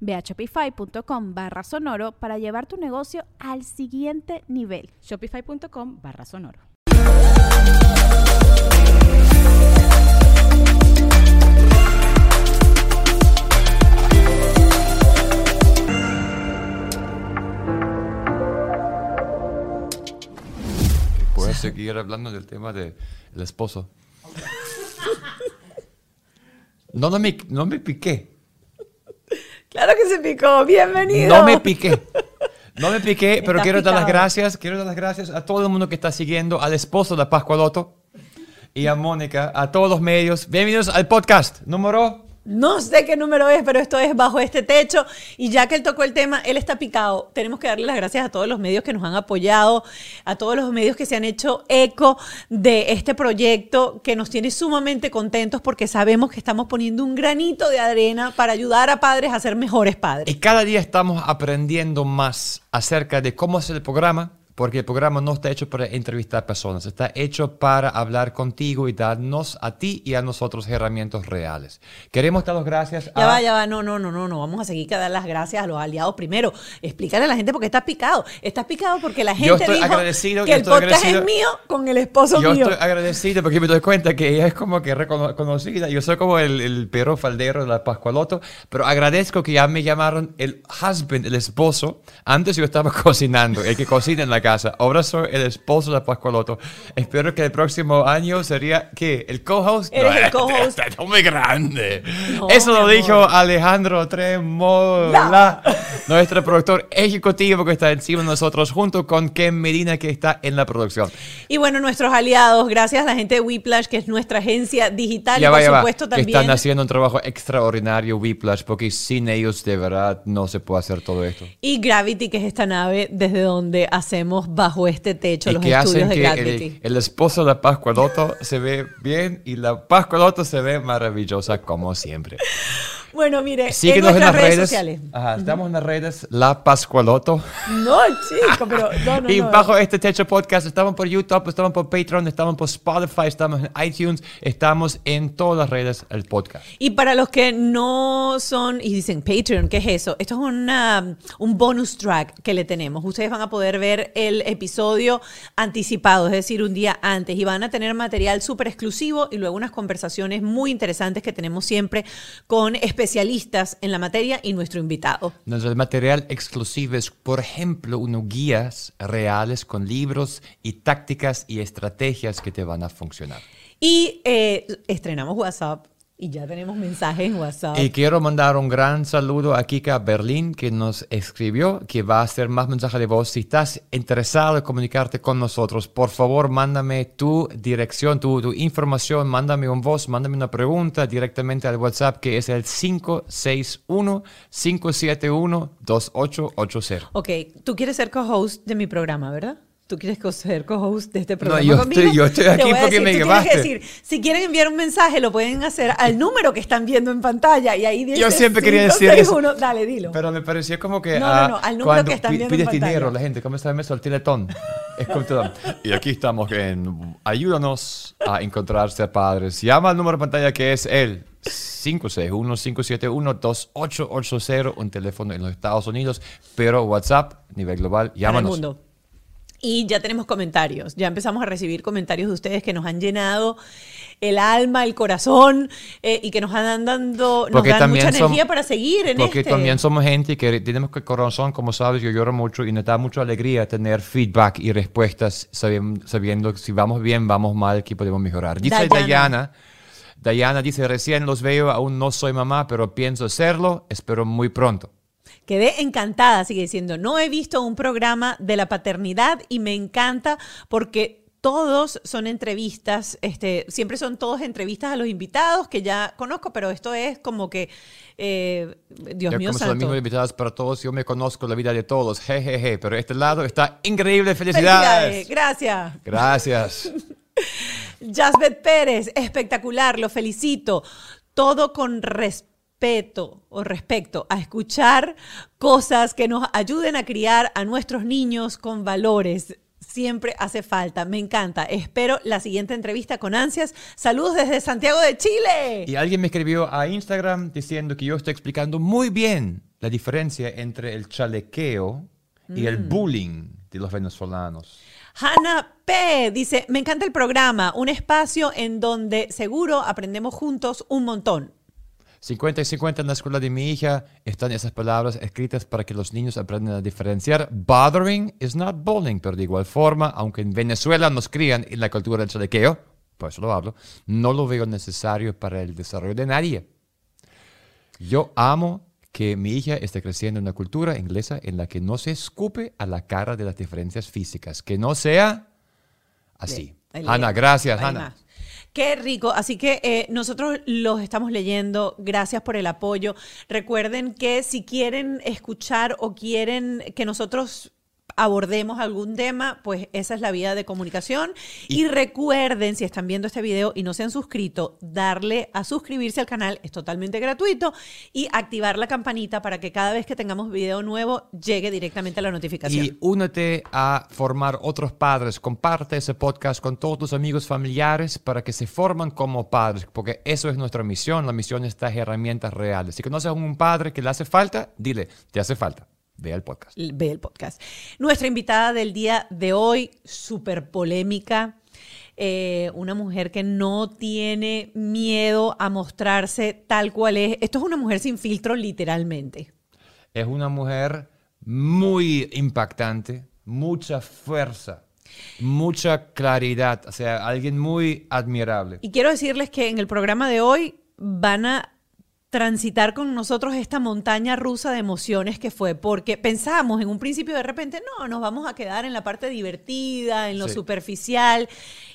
Ve a shopify.com barra sonoro para llevar tu negocio al siguiente nivel. Shopify.com barra sonoro. Puedes seguir hablando del tema del esposo. No, no me, no me piqué. Claro que se picó, bienvenido. No me piqué. No me piqué, pero quiero dar las gracias, quiero dar las gracias a todo el mundo que está siguiendo, al esposo de Pascualoto y a Mónica, a todos los medios. Bienvenidos al podcast número no sé qué número es, pero esto es bajo este techo. Y ya que él tocó el tema, él está picado. Tenemos que darle las gracias a todos los medios que nos han apoyado, a todos los medios que se han hecho eco de este proyecto, que nos tiene sumamente contentos porque sabemos que estamos poniendo un granito de arena para ayudar a padres a ser mejores padres. Y cada día estamos aprendiendo más acerca de cómo hacer el programa, porque el programa no está hecho para entrevistar personas, está hecho para hablar contigo y darnos a ti y a nosotros herramientas reales. Queremos dar las gracias a... Ya va, ya va, no, no, no, no, no, vamos a seguir que dar las gracias a los aliados primero. Explícale a la gente por qué estás picado. Estás picado porque la gente yo estoy dijo agradecido, que el estoy podcast agradecido. es mío con el esposo yo mío. estoy agradecido porque me doy cuenta que ella es como que reconocida. Yo soy como el, el perro faldero de la Pascualoto, pero agradezco que ya me llamaron el husband, el esposo. Antes yo estaba cocinando, el que cocina en la casa. Ahora soy el esposo de Pascualoto. Espero que el próximo año sería, ¿qué? ¿El co-host? Eres No, el co-host. Está muy grande. No, Eso lo mi dijo amor. Alejandro Tremola, nuestro productor ejecutivo que está encima de nosotros, junto con Ken Medina, que está en la producción. Y bueno, nuestros aliados, gracias a la gente de Whiplash, que es nuestra agencia digital, Ya y va, por ya va, supuesto que también. están haciendo un trabajo extraordinario, Whiplash, porque sin ellos de verdad no se puede hacer todo esto. Y Gravity, que es esta nave desde donde hacemos bajo este techo y los que estudios hacen de que Gravity. el, el esposo de Pascualoto se ve bien y la Pascualoto se ve maravillosa como siempre. Bueno, mire, Síguenos en las redes, redes. sociales. Ajá, estamos en las redes La Pascualoto. No, chico, pero no, no, y no. bajo este techo podcast estamos por YouTube, estamos por Patreon, estamos por Spotify, estamos en iTunes, estamos en todas las redes del podcast. Y para los que no son y dicen Patreon, ¿qué es eso? Esto es una, un bonus track que le tenemos. Ustedes van a poder ver el episodio anticipado, es decir, un día antes, y van a tener material súper exclusivo y luego unas conversaciones muy interesantes que tenemos siempre con especialistas en la materia y nuestro invitado. Nuestro material exclusivo es, por ejemplo, unos guías reales con libros y tácticas y estrategias que te van a funcionar. Y eh, estrenamos WhatsApp y ya tenemos mensajes en WhatsApp. Y quiero mandar un gran saludo a Kika Berlín que nos escribió que va a hacer más mensajes de voz. Si estás interesado en comunicarte con nosotros, por favor, mándame tu dirección, tu, tu información, mándame un voz, mándame una pregunta directamente al WhatsApp que es el 561-571-2880. Ok, tú quieres ser co-host de mi programa, ¿verdad? Tú quieres ser co-host de este programa. yo conmigo? estoy- yo estoy aquí voy a porque decir, me llevaste. decir, si quieren enviar un mensaje, lo pueden hacer al número que están viendo en pantalla y ahí dice Yo siempre quería decir eso. 561. Dale, dilo. Pero me pareció como que No, ah, no, no, al número que están viendo en pides pantalla. dinero la gente, ¿cómo eso? El teletón. Es. Y aquí estamos en Ayúdanos a encontrarse padres. Llama al número de pantalla que es el 561-571-2880, un teléfono en los Estados Unidos, pero WhatsApp, nivel global, llámanos. Y ya tenemos comentarios, ya empezamos a recibir comentarios de ustedes que nos han llenado el alma, el corazón eh, y que nos han dando nos dan mucha energía para seguir en Porque este. también somos gente que tenemos que corazón, como sabes, yo lloro mucho y nos da mucha alegría tener feedback y respuestas sabien- sabiendo que si vamos bien, vamos mal, que podemos mejorar. Dice Dayana. Diana. Diana dice, recién los veo, aún no soy mamá, pero pienso hacerlo, espero muy pronto. Quedé encantada, sigue diciendo, no he visto un programa de la paternidad y me encanta porque todos son entrevistas, este, siempre son todos entrevistas a los invitados que ya conozco, pero esto es como que, eh, Dios mío como son los mismos invitados para todos, yo me conozco la vida de todos, jejeje, pero este lado está increíble, felicidades. Felicidades, gracias. Gracias. Jasbet Pérez, espectacular, lo felicito. Todo con respeto o respecto a escuchar cosas que nos ayuden a criar a nuestros niños con valores. Siempre hace falta, me encanta. Espero la siguiente entrevista con ansias. Saludos desde Santiago de Chile. Y alguien me escribió a Instagram diciendo que yo estoy explicando muy bien la diferencia entre el chalequeo y el Mm. bullying de los venezolanos. Hanna P. dice, me encanta el programa, un espacio en donde seguro aprendemos juntos un montón. 50 y 50 en la escuela de mi hija están esas palabras escritas para que los niños aprendan a diferenciar. Bothering is not bullying, pero de igual forma, aunque en Venezuela nos crían en la cultura del chalequeo, por eso lo hablo, no lo veo necesario para el desarrollo de nadie. Yo amo que mi hija esté creciendo en una cultura inglesa en la que no se escupe a la cara de las diferencias físicas, que no sea así. Lee. gracias, más. Qué rico. Así que eh, nosotros los estamos leyendo. Gracias por el apoyo. Recuerden que si quieren escuchar o quieren que nosotros abordemos algún tema, pues esa es la vía de comunicación. Y, recuerden, si están viendo este video y no se han suscrito, darle a suscribirse al canal, es totalmente gratuito, y activar la campanita para que cada vez que tengamos video nuevo llegue directamente a la notificación. Y únete a formar otros padres. Comparte ese podcast con todos tus amigos familiares para que se forman como padres, porque eso es nuestra misión. La misión es estas herramientas reales. Si conoces a un padre que le hace falta, dile, te hace falta. Ve el podcast. ve el podcast. Nuestra invitada del día de hoy, súper polémica, eh, una mujer que no tiene miedo a mostrarse tal cual es. Esto es una mujer sin filtro, literalmente. Es una mujer muy impactante, mucha fuerza, mucha claridad, o sea, alguien muy admirable. Y quiero decirles que en el programa de hoy van a transitar con nosotros esta montaña rusa de emociones que fue, porque pensamos en un principio de repente, no, nos vamos a quedar en la parte divertida, en lo Sí. superficial,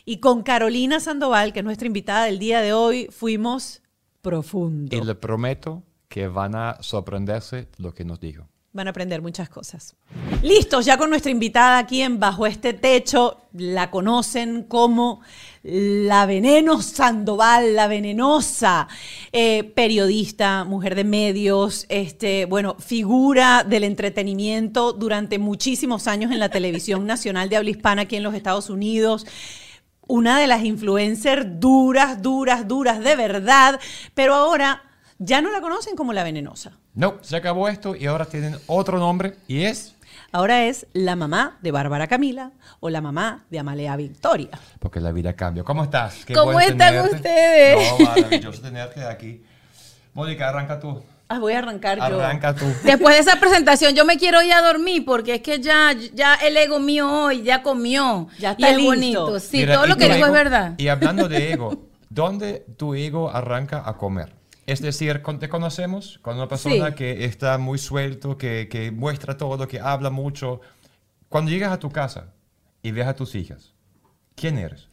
y con Carolina Sandoval, que es nuestra invitada del día de hoy, fuimos profundo. Y le prometo que van a sorprenderse lo que nos dijo. Van a aprender muchas cosas. Listos, ya con nuestra invitada aquí en Bajo este Techo. La conocen como la Veneno Sandoval, la venenosa eh, periodista, mujer de medios, este, bueno, figura del entretenimiento durante muchísimos años en la televisión nacional de habla hispana aquí en los Estados Unidos una de las influencers duras, duras, duras de verdad, pero ahora ya no la conocen como la venenosa. No, se acabó esto y ahora tienen otro nombre y es Ahora es la mamá de Bárbara Camila o la mamá de Amalea Victoria. porque la vida cambia. ¿Cómo estás? Qué ¿Cómo están tenerte. ustedes? No, maravilloso tenerte aquí. Mónica, arranca tú. Ah, voy a arrancar yo. Arranca tú. Después de esa presentación yo me quiero ir a dormir porque es que ya, ya el ego mío hoy ya comió. Ya y está es listo. bonito. Sí, Mira, todo y lo que digo es verdad. Y hablando de ego, ¿dónde tu ego arranca a comer? Es decir, con- te conocemos con una persona Sí. que está muy suelto, que, que muestra todo, que habla mucho. Cuando llegas a tu casa y ves a tus hijas, ¿quién eres?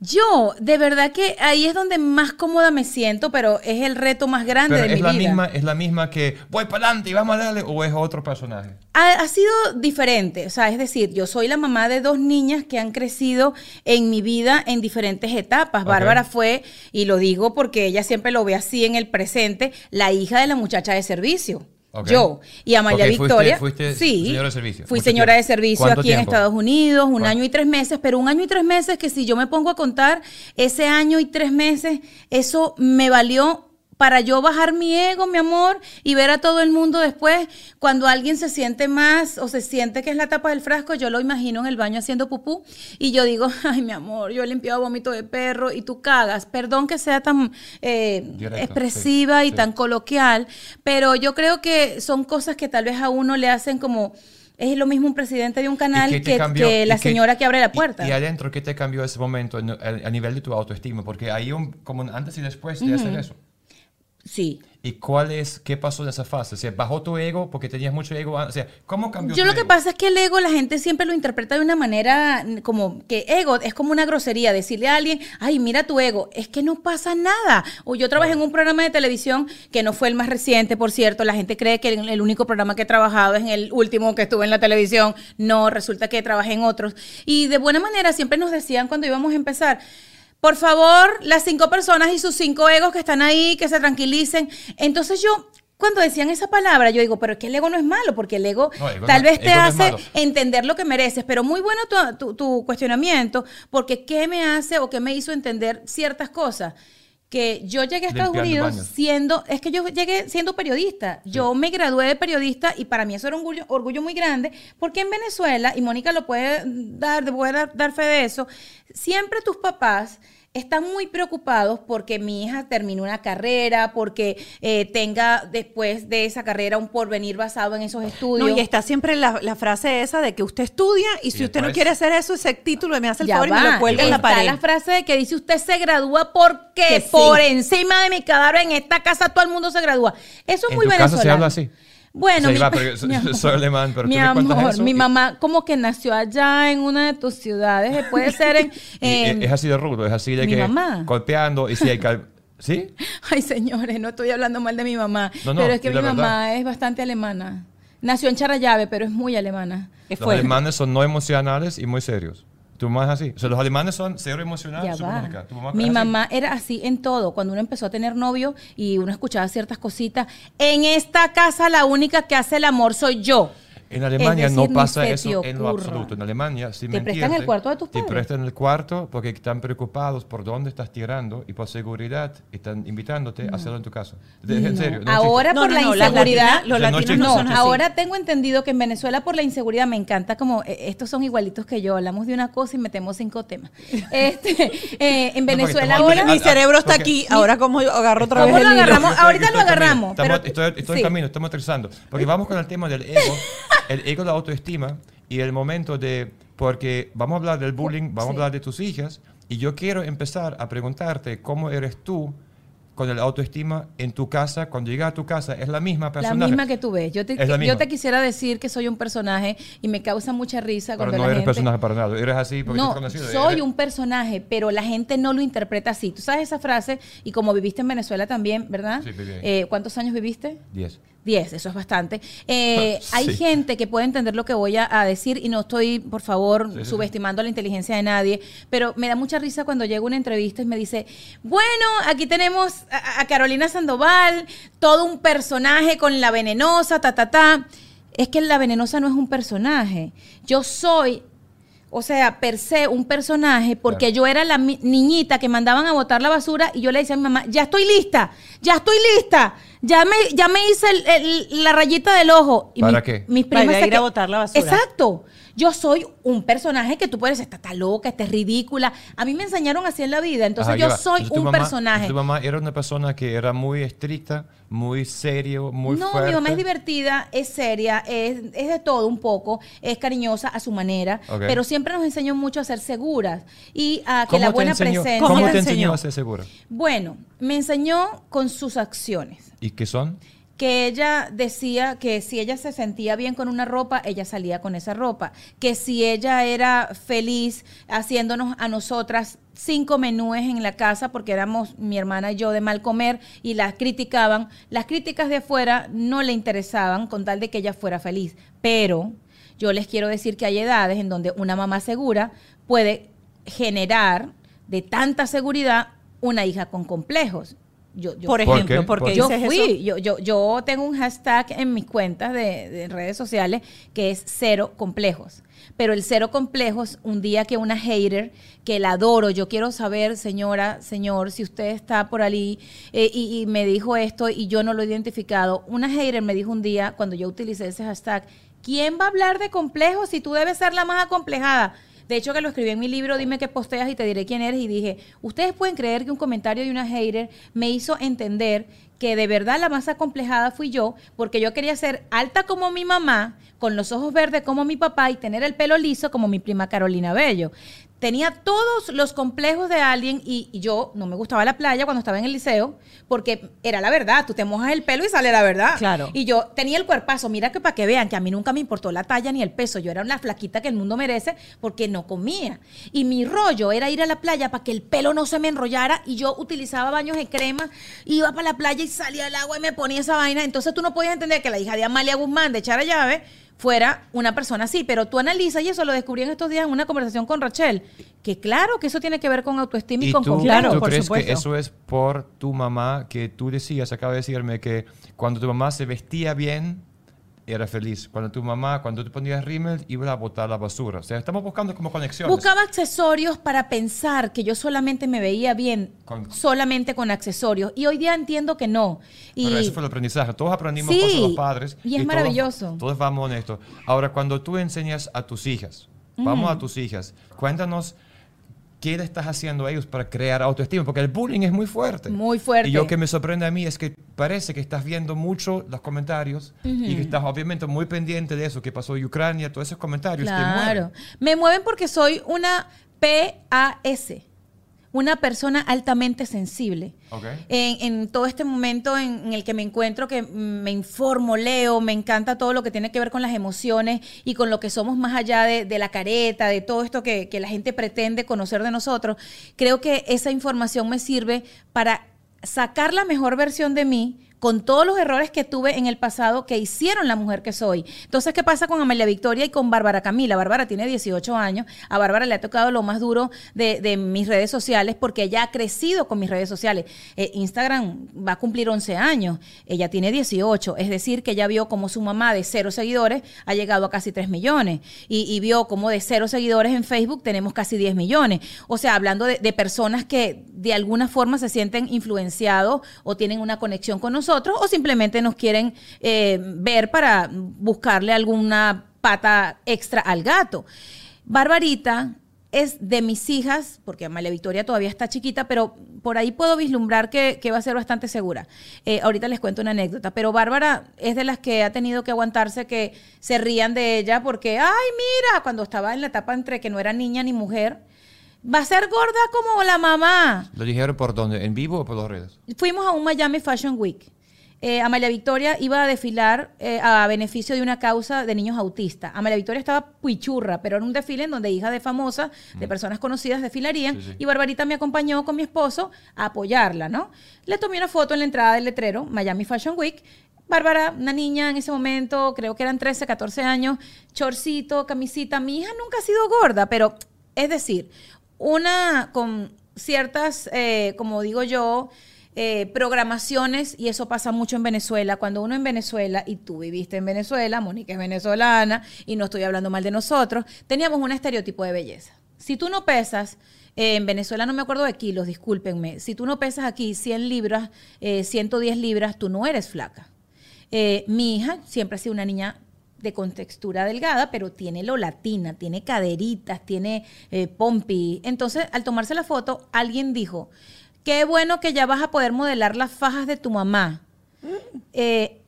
Yo, de verdad que ahí es donde más cómoda me siento, pero es el reto más grande Pero de es mi la, vida. misma, ¿Es la misma que voy para adelante y vamos a darle o es otro personaje? Ha, ha sido diferente, o sea, es decir, yo soy la mamá de dos niñas que han crecido en mi vida en diferentes etapas. Bárbara fue, y lo digo porque ella siempre lo ve así en el presente, la hija de la muchacha de servicio. Yo y Amalia Ok, fuiste- Victoria. fuiste sí, señora de servicio. Fui señora tiempo. de servicio ¿Cuánto aquí en? Estados Unidos, un año y tres meses, pero un año y tres meses que si yo me pongo a contar ese año y tres meses, eso me valió para yo bajar mi ego, mi amor, y ver a todo el mundo después, cuando alguien se siente más o se siente que es la tapa del frasco, yo lo imagino en el baño haciendo pupú y yo digo, ay, mi amor, yo he limpiado vómito de perro y tú cagas. Perdón que sea tan eh, Directo, expresiva sí, y sí. tan coloquial, pero yo creo que son cosas que tal vez a uno le hacen como... Es lo mismo un presidente de un canal ¿Y que, la ¿Y qué- señora que abre la puerta. Y, adentro, ¿qué te cambió ese momento en- a, nivel de tu autoestima? Porque hay un, como un antes y después de hacer eso. Sí. ¿Y cuál es, qué pasó en esa fase? O sea, ¿bajó tu ego porque tenías mucho ego? O sea, ¿cómo cambió Yo tu lo que ego? pasa es que el ego la gente siempre lo interpreta de una manera como que ego es como una grosería, decirle a alguien, ay, mira tu ego, es que no pasa nada. O yo trabajé en un programa de televisión que no fue el más reciente, por cierto, la gente cree que el el único programa que he trabajado es en el último que estuve en la televisión, no, resulta que trabajé en otros. Y de buena manera siempre nos decían cuando íbamos a empezar, por favor, las cinco personas y sus cinco egos que están ahí, que se tranquilicen. Entonces yo, cuando decían esa palabra, yo digo, pero es que el ego no es malo, porque el ego, No, ego tal no- vez te no hace entender lo que mereces. Pero muy bueno tu, tu- tu cuestionamiento, porque ¿qué me hace o qué me hizo entender ciertas cosas? Que yo llegué a Estados Limpiando Unidos baños. siendo, es que yo llegué siendo periodista. Yo me gradué de periodista y para mí eso era un orgullo, orgullo muy grande, porque en Venezuela, y Mónica lo puede dar, puede dar, dar fe de eso, siempre tus papás están muy preocupados porque mi hija termine una carrera, porque eh, tenga después de esa carrera un porvenir basado en esos estudios. No, y está siempre la, la frase esa de que usted estudia y si Y usted no quiere hacer eso, ese título, me hace el Ya favor y me lo cuelga en la Está pared. la frase de que dice usted se gradúa porque sí. por encima de mi cadáver en esta casa todo el mundo se gradúa. Eso es ¿En muy tu casa venezolano. se habla así? Bueno, O sea, mi, Iba, pero mi amor, soy alemán, pero mi tú amor, eso mi y- mamá como que nació allá en una de tus ciudades, eh, puede ser en... Es así de rudo, es así de mi que mamá. golpeando y si hay cal- ¿Sí? Ay, señores, no estoy hablando mal de mi mamá, No, no, pero es que mi mamá es bastante alemana. Nació en Charallave, pero es muy alemana. ¿Qué Los alemanes son no emocionales y muy serios. Tu mamá es así. O sea, los alemanes son cero emocionales. Mi mamá era así en todo. Cuando uno empezó a tener novio y uno escuchaba ciertas cositas, en esta casa la única que hace el amor soy yo. En Alemania Es no decir, pasa eso te en lo absoluto. En Alemania, sin Te prestan mentirte, el cuarto de tus Te padres. prestan el cuarto porque están preocupados por dónde estás tirando y por seguridad están invitándote a hacerlo en tu casa. De- En No. serio. no ahora No, por no, la no, inseguridad. los O sea, no latinos no No, son así. ahora tengo entendido que en Venezuela por la inseguridad me encanta como eh, estos son igualitos que yo, hablamos de una cosa y metemos cinco temas. Este, eh, en Venezuela ahora aquí- Mi cerebro está aquí, ahora como yo agarro otra ¿Cómo vez lo agarramos? Estoy- ahorita lo en agarramos, estoy en camino, estamos aterrizando. Porque vamos con el tema del ego, el ego, la autoestima y el momento de... Porque vamos a hablar del bullying, vamos Sí. a hablar de tus hijas y yo quiero empezar a preguntarte cómo eres tú con el autoestima en tu casa, cuando llegas a tu casa, ¿es la misma la persona? misma que tú ves. Yo te, la yo te quisiera decir que soy un personaje y me causa mucha risa Pero cuando no la eres gente... personaje para nada, eres así porque No, conocido. soy eres- un personaje, pero la gente no lo interpreta así. Tú sabes esa frase, y como viviste en Venezuela también, ¿verdad? Sí, viví. Eh, ¿Cuántos años viviste? Diez. Diez, eso es bastante. Eh, Sí. Hay gente que puede entender lo que voy a, a decir y no estoy, por favor, Sí, sí, subestimando la inteligencia de nadie, pero me da mucha risa cuando llego a una entrevista y me dice, bueno, aquí tenemos a, a Carolina Sandoval, todo un personaje con la venenosa, ta, ta, ta. Es que la venenosa no es un personaje. Yo soy o sea, per se, un personaje, porque Claro. yo era la mi- niñita que mandaban a botar la basura y yo le decía a mi mamá, ya estoy lista, ya estoy lista, ya me, ya me hice el- el- la rayita del ojo. Y ¿Para qué? Mis Para primas ir se a que- botar la basura. Exacto. Yo soy un personaje que tú puedes decir, esta está loca, esta es ridícula. A mí me enseñaron así en la vida, entonces Ajá, yo soy Entonces, un mamá- personaje. Tu mamá era una persona que era muy estricta, muy serio, muy no, fuerte. mi mamá es divertida, es seria, es, es de todo un poco, es cariñosa a su manera, pero siempre nos enseñó mucho a ser seguras y a que ¿Cómo la buena presencia. ¿Cómo ¿Cómo te enseñó? a ser segura? Bueno, me enseñó con sus acciones. ¿Y qué son? Que ella decía que si ella se sentía bien con una ropa, ella salía con esa ropa. Que si ella era feliz haciéndonos a nosotras cinco menúes en la casa, porque éramos mi hermana y yo de mal comer, y las criticaban, las críticas de afuera no le interesaban con tal de que ella fuera feliz. Pero yo les quiero decir que hay edades en donde una mamá segura puede generar de tanta seguridad una hija con complejos. Yo, yo Por ¿Por ejemplo, qué? ¿por qué ¿Por qué? yo fui, eso? yo, yo, yo tengo un hashtag en mis cuentas de, de redes sociales que es cero complejos. Pero el cero complejos, un día que una hater, que la adoro, yo quiero saber, señora, señor, si usted está por ahí eh, y, y me dijo esto y yo no lo he identificado. Una hater me dijo un día, cuando yo utilicé ese hashtag, ¿quién va a hablar de complejos si tú debes ser la más acomplejada? De hecho, que lo escribí en mi libro, Dime qué posteas y te diré quién eres. Y dije, ustedes pueden creer que un comentario de una hater me hizo entender que de verdad la más acomplejada fui yo, porque yo quería ser alta como mi mamá, con los ojos verdes como mi papá y tener el pelo liso como mi prima Carolina Bello. Tenía todos los complejos de alguien y, y yo no me gustaba la playa cuando estaba en el liceo, porque era la verdad, tú te mojas el pelo y sale la verdad. Claro. Y yo tenía el cuerpazo, mira que para que vean que a mí nunca me importó la talla ni el peso, yo era una flaquita que el mundo merece porque no comía. Y mi rollo era ir a la playa para que el pelo no se me enrollara y yo utilizaba baños de crema, iba para la playa y salía al agua y me ponía esa vaina. Entonces tú no podías entender que la hija de Amalia Guzmán de Chara Llave fuera una persona así, pero tú analizas y eso lo descubrí en estos días en una conversación con Rachel, que claro que eso tiene que ver con autoestima y, ¿Y con tú, confianza. Claro, tú por crees supuesto. que eso es por tu mamá que tú decías, acaba de decirme que cuando tu mamá se vestía bien, era feliz. Cuando tu mamá, cuando te ponías rímel, iba a botar la basura. O sea, estamos buscando como conexiones. Buscaba accesorios para pensar que yo solamente me veía bien, Con- solamente con accesorios. Y hoy día entiendo que no. Y Pero eso fue el aprendizaje. Todos aprendimos Sí, cosas de los padres. y es maravilloso. Todos, vamos en esto. Ahora, cuando tú enseñas a tus hijas, vamos a tus hijas, cuéntanos qué le estás haciendo a ellos para crear autoestima, porque el bullying es muy fuerte. Muy fuerte. Y lo que me sorprende a mí es que parece que estás viendo mucho los comentarios y que estás obviamente muy pendiente de eso que pasó en Ucrania, todos esos comentarios te claro. mueven. Me mueven porque soy una PAS, una persona altamente sensible. Ok. En, en todo este momento en, en el que me encuentro, que me informo, leo, me encanta todo lo que tiene que ver con las emociones y con lo que somos más allá de, de la careta, de todo esto que, que la gente pretende conocer de nosotros, creo que esa información me sirve para sacar la mejor versión de mí con todos los errores que tuve en el pasado que hicieron la mujer que soy. Entonces, ¿qué pasa con Amelia Victoria y con Bárbara Camila? Bárbara tiene 18 años, a Bárbara le ha tocado lo más duro de, mis redes sociales porque ella ha crecido con mis redes sociales. Eh, Instagram va a cumplir 11 años, ella tiene 18, es decir, que ella vio como su mamá de cero seguidores ha llegado a casi 3 millones y, y vio como de cero seguidores en Facebook tenemos casi 10 millones. O sea, hablando de, de personas que de alguna forma se sienten influenciados o tienen una conexión con nosotros o simplemente nos quieren eh, ver para buscarle alguna pata extra al gato. Barbarita es de mis hijas, porque Amalia Victoria todavía está chiquita, pero por ahí puedo vislumbrar que, que va a ser bastante segura. Eh, ahorita les cuento una anécdota, pero Bárbara es de las que ha tenido que aguantarse que se rían de ella porque, ay, mira, cuando estaba en la etapa entre que no era niña ni mujer, va a ser gorda como la mamá. ¿Lo dijeron por dónde? ¿En vivo o por las redes? Fuimos a un Miami Fashion Week. Eh, Amalia Victoria iba a desfilar eh, a beneficio de una causa de niños autistas. Amalia Victoria estaba puichurra, pero era un desfile en donde hijas de famosas, de personas conocidas desfilarían. Sí, sí. Y Barbarita me acompañó con mi esposo a apoyarla, ¿no? Le tomé una foto en la entrada del letrero, Miami Fashion Week. Bárbara, una niña en ese momento, creo que eran 13, 14 años, chorcito, camisita. Mi hija nunca ha sido gorda, pero es decir, una con ciertas, eh, como digo yo, eh, programaciones, y eso pasa mucho en Venezuela. Cuando uno en Venezuela, y tú viviste en Venezuela, Mónica es venezolana, y no estoy hablando mal de nosotros, teníamos un estereotipo de belleza. Si tú no pesas, eh, en Venezuela no me acuerdo de kilos, discúlpenme, si tú no pesas aquí 100 libras, eh, 110 libras, tú no eres flaca. Eh, mi hija siempre ha sido una niña de contextura delgada, pero tiene lo latina, tiene caderitas, tiene eh, pompi. Entonces, al tomarse la foto, alguien dijo, qué bueno que ya vas a poder modelar las fajas de tu mamá. Eh,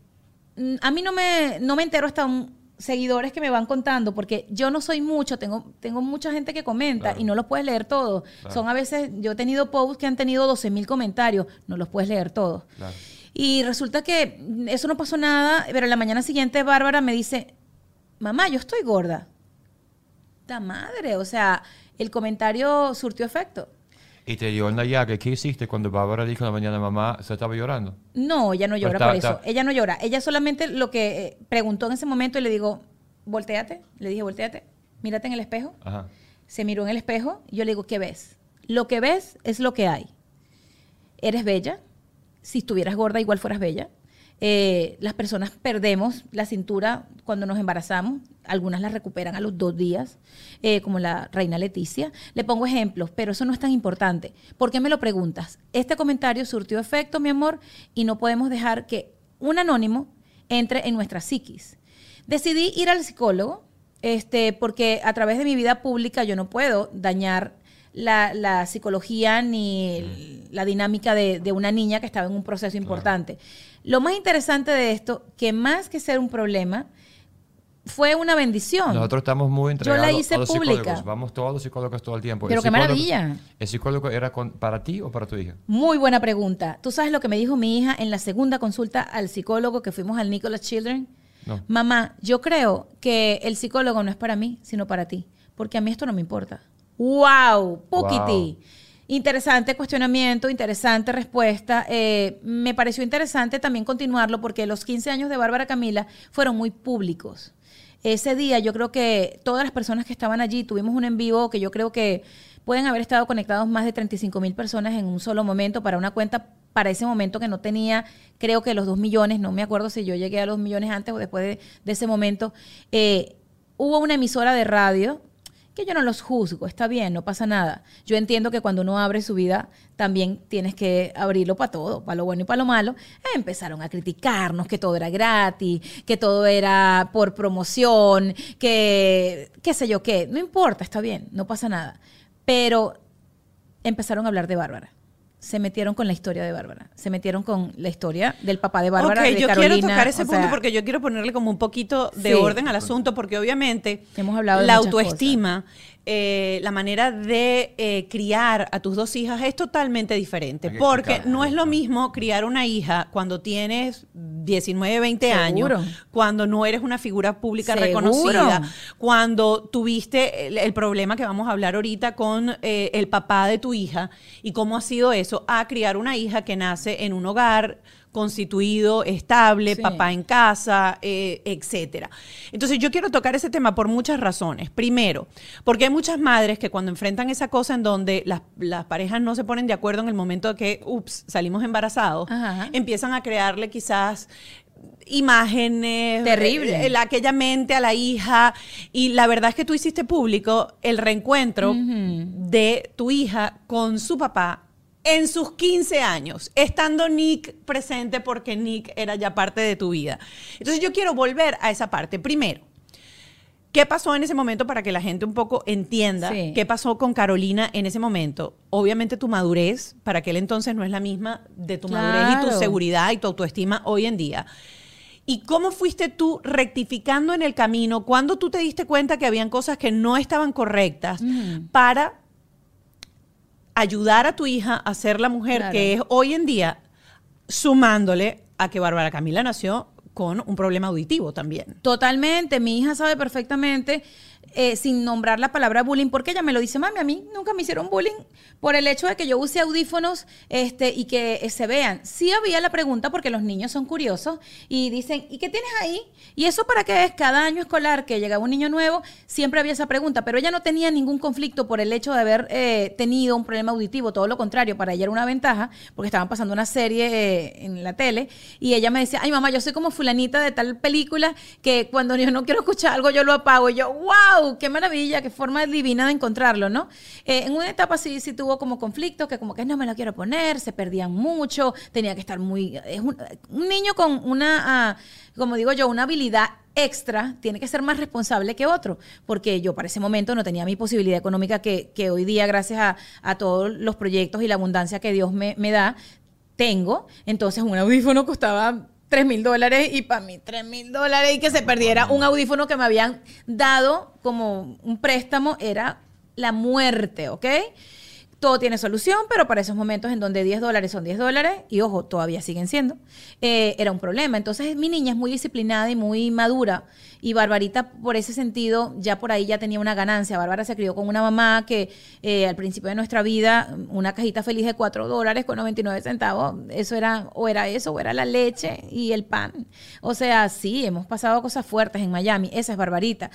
a mí no me, no me entero hasta un- seguidores que me van contando, porque yo no soy mucho, tengo, tengo mucha gente que comenta Claro. y no los puedes leer todos. Son a veces, yo he tenido posts que han tenido 12 mil comentarios, no los puedes leer todos. Claro. Y resulta que eso no pasó nada, pero la mañana siguiente Bárbara me dice, mamá, yo estoy gorda. La madre, o sea, el comentario surtió efecto. Y te dio en la llaga. ¿Qué hiciste cuando Bárbara dijo en la mañana mamá se estaba llorando? No, ella no llora está- por eso. está- Ella no llora. Ella solamente lo que eh, preguntó en ese momento y le digo, volteate. Le dije, volteate, mírate en el espejo. Ajá. Se miró en el espejo y yo le digo, ¿qué ves? Lo que ves es lo que hay. Eres bella, si estuvieras gorda igual fueras bella. Eh, las personas perdemos la cintura cuando nos embarazamos, algunas la recuperan a los dos días, eh, como la reina Leticia. Le pongo ejemplos, pero eso no es tan importante. ¿Por qué me lo preguntas? Este comentario surtió efecto, mi amor, y no podemos dejar que un anónimo entre en nuestra psiquis. Decidí ir al psicólogo, este, porque a través de mi vida pública yo no puedo dañar la, la psicología ni la dinámica de, de una niña que estaba en un proceso importante. Lo más interesante de esto, que más que ser un problema, fue una bendición. Nosotros estamos muy entregados la hice a los pública. psicólogos. Vamos todos los psicólogos todo el tiempo. Pero ¿El qué maravilla. ¿El psicólogo era con- para ti o para tu hija? Muy buena pregunta. ¿Tú sabes lo que me dijo mi hija en la segunda consulta al psicólogo que fuimos al Nicholas Children? No. Mamá, yo creo que el psicólogo no es para mí, sino para ti, porque a mí esto no me importa. ¡Wow! Pukiti. Wow. Interesante cuestionamiento, interesante respuesta. Eh, me pareció interesante también continuarlo porque los 15 años de Bárbara Camila fueron muy públicos. Ese día yo creo que todas las personas que estaban allí, tuvimos un en vivo que yo creo que pueden haber estado conectados más de 35 mil personas en un solo momento para una cuenta para ese momento que no tenía, creo que los dos millones, no me acuerdo si yo llegué a los millones antes o después de, de ese momento. Eh, hubo una emisora de radio que yo no los juzgo, está bien, no pasa nada. Yo entiendo que cuando uno abre su vida, también tienes que abrirlo para todo, para lo bueno y para lo malo. empezaron a criticarnos que todo era gratis, que todo era por promoción, que qué sé yo qué. No importa, está bien, no pasa nada. Pero empezaron a hablar de Bárbara. Se metieron con la historia de Bárbara. Se metieron con la historia del papá de Bárbara. ok, de yo Carolina, quiero tocar ese punto sea, porque yo quiero ponerle como un poquito de Sí. orden al asunto, porque obviamente Hemos hablado de la autoestima, eh, la manera de eh, criar a tus dos hijas es totalmente diferente. Porque explicar. no es lo mismo criar una hija cuando tienes 19, 20 Seguro. años, cuando no eres una figura pública Seguro. reconocida, cuando tuviste el, el problema que vamos a hablar ahorita con eh, el papá de tu hija y cómo ha sido eso, a criar una hija que nace en un hogar constituido, estable, Sí. papá en casa, eh, etcétera. Entonces yo quiero tocar ese tema por muchas razones. Primero, porque hay muchas madres que cuando enfrentan esa cosa en donde las, las parejas no se ponen de acuerdo en el momento de que, ups, salimos embarazados, Ajá. empiezan a crearle quizás imágenes, Terrible. eh, el- aquella mente a la hija y la verdad es que tú hiciste público el reencuentro de tu hija con su papá en sus 15 años, estando Nick presente porque Nick era ya parte de tu vida. Entonces yo quiero volver a esa parte. Primero, ¿Qué pasó en ese momento para que la gente un poco entienda Sí. qué pasó con Carolina en ese momento? Obviamente tu madurez para aquel entonces no es la misma de tu madurez y tu seguridad y tu autoestima hoy en día. ¿Y cómo fuiste tú rectificando en el camino cuando tú te diste cuenta que habían cosas que no estaban correctas para ayudar a tu hija a ser la mujer Claro. que es hoy en día, sumándole a que Bárbara Camila nació con un problema auditivo también? Totalmente, mi hija sabe perfectamente, eh, sin nombrar la palabra bullying, porque ella me lo dice, mami, a mí nunca me hicieron bullying por el hecho de que yo use audífonos este, y que eh, se vean. Sí había la pregunta porque los niños son curiosos y dicen, ¿y qué tienes ahí? ¿Y eso para qué es? Cada año escolar que llegaba un niño nuevo, siempre había esa pregunta, pero ella no tenía ningún conflicto por el hecho de haber eh, tenido un problema auditivo, todo lo contrario, para ella era una ventaja, porque estaban pasando una serie eh, en la tele y ella me decía, ay mamá, yo soy como fulanita de tal película que cuando yo no quiero escuchar algo yo lo apago y yo, wow, qué maravilla, qué forma divina de encontrarlo, ¿no? Eh, en una etapa sí, sí tuvo como conflictos que como que no me lo quiero poner, se perdían mucho, tenía que estar muy, es un, un niño con una, ah, como digo yo, una habilidad extra tiene que ser más responsable que otro, porque yo para ese momento no tenía mi posibilidad económica que, que hoy día, gracias a, a todos los proyectos y la abundancia que Dios me, me da, tengo. Entonces un audífono costaba 3 mil dólares y para mí 3 mil dólares y que se perdiera un audífono que me habían dado como un préstamo era la muerte, ¿ok? Todo tiene solución, pero para esos momentos en donde 10 dólares son 10 dólares, y ojo, todavía siguen siendo, eh, era un problema. Entonces mi niña es muy disciplinada y muy madura, y Barbarita por ese sentido ya por ahí ya tenía una ganancia. Bárbara se crió con una mamá que eh, al principio de nuestra vida, una cajita feliz de 4 dólares con 99 centavos, eso era, o era eso, o era la leche y el pan. O sea, sí, hemos pasado cosas fuertes en Miami, esa es Barbarita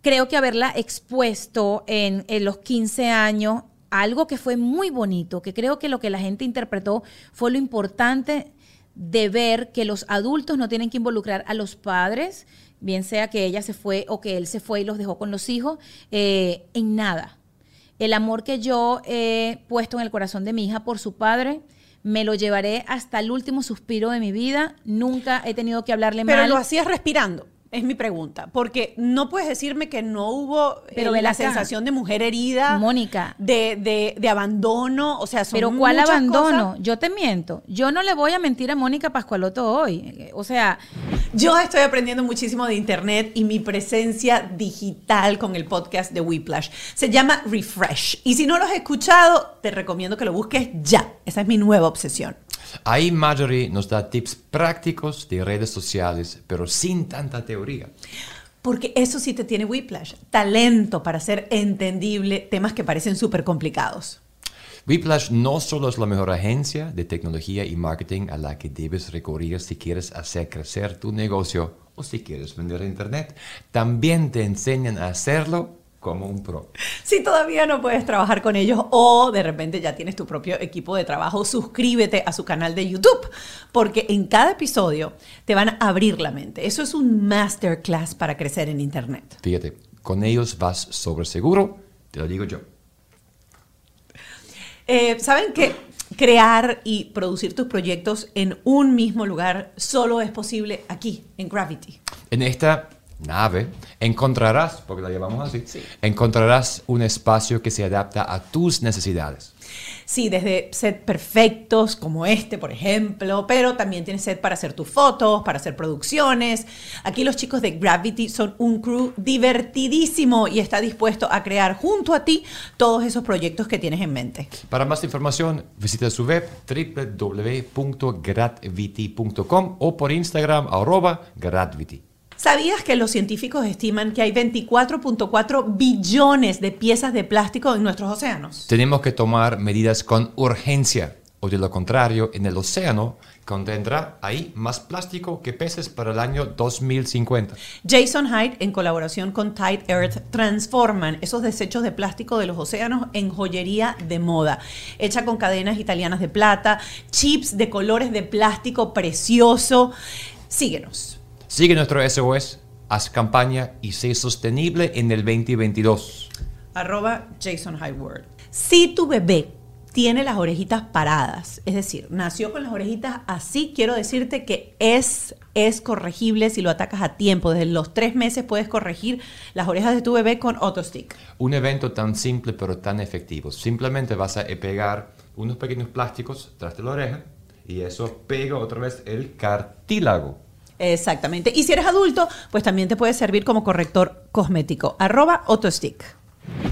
creo que haberla expuesto en, en los 15 años algo que fue muy bonito, que creo que lo que la gente interpretó fue lo importante de ver que los adultos no tienen que involucrar a los padres, bien sea que ella se fue o que él se fue y los dejó con los hijos, eh, en nada. El amor que yo he puesto en el corazón de mi hija por su padre, me lo llevaré hasta el último suspiro de mi vida. Nunca he tenido que hablarle Pero mal. lo hacías respirando. Es mi pregunta, porque no puedes decirme que no hubo eh, Pero ven la sensación de mujer herida, Mónica. de, de, de abandono, o sea, son Pero ¿cuál abandono? cosas. Yo te miento. Yo no le voy a mentir a Mónica Pascualoto hoy. Eh, O sea, Yo estoy aprendiendo muchísimo de internet y mi presencia digital con el podcast de Whiplash se llama Refresh. Y si no lo has escuchado, te recomiendo que lo busques ya. Esa es mi nueva obsesión. Ahí Marjorie nos da tips prácticos de redes sociales, pero sin tanta teoría. Porque eso sí te tiene Whiplash, talento para hacer entendible temas que parecen súper complicados. Whiplash no solo es la mejor agencia de tecnología y marketing a la que debes recurrir si quieres hacer crecer tu negocio o si quieres vender en internet, también te enseñan a hacerlo como un pro. Si todavía no puedes trabajar con ellos o de repente ya tienes tu propio equipo de trabajo, suscríbete a su canal de YouTube, porque en cada episodio te van a abrir la mente. Eso es un masterclass para crecer en Internet. Fíjate, con ellos vas sobre seguro, te lo digo yo. Eh, ¿Saben que crear y producir tus proyectos en un mismo lugar solo es posible aquí, en Gravity? En esta nave encontrarás, porque la llamamos así, encontrarás un espacio que se adapta a tus necesidades. Sí, desde set perfectos como este, por ejemplo, pero también tienes set para hacer tus fotos, para hacer producciones. Aquí los chicos de Gravity son un crew divertidísimo y está dispuesto a crear junto a ti todos esos proyectos que tienes en mente. Para más información, visita su web www.gratvity.com o por Instagram arroba gratvity. ¿Sabías que los científicos estiman que hay 24.4 billones de piezas de plástico en nuestros océanos? Tenemos que tomar medidas con urgencia, o de lo contrario, en el océano contendrá ahí más plástico que peces para el año 2050. Jason Hyde, en colaboración con Tide Earth, transforman esos desechos de plástico de los océanos en joyería de moda, hecha con cadenas italianas de plata, chips de colores de plástico precioso. Síguenos. Sigue nuestro SOS, haz campaña y sé sostenible en el 2022. Arroba Jason World. Si tu bebé tiene las orejitas paradas, es decir, nació con las orejitas así, quiero decirte que es, es corregible si lo atacas a tiempo. Desde los tres meses puedes corregir las orejas de tu bebé con Autostick. Un evento tan simple pero tan efectivo. Simplemente vas a pegar unos pequeños plásticos tras de la oreja y eso pega otra vez el cartílago. Exactamente. Y si eres adulto, pues también te puede servir como corrector cosmético. Arroba Autostick.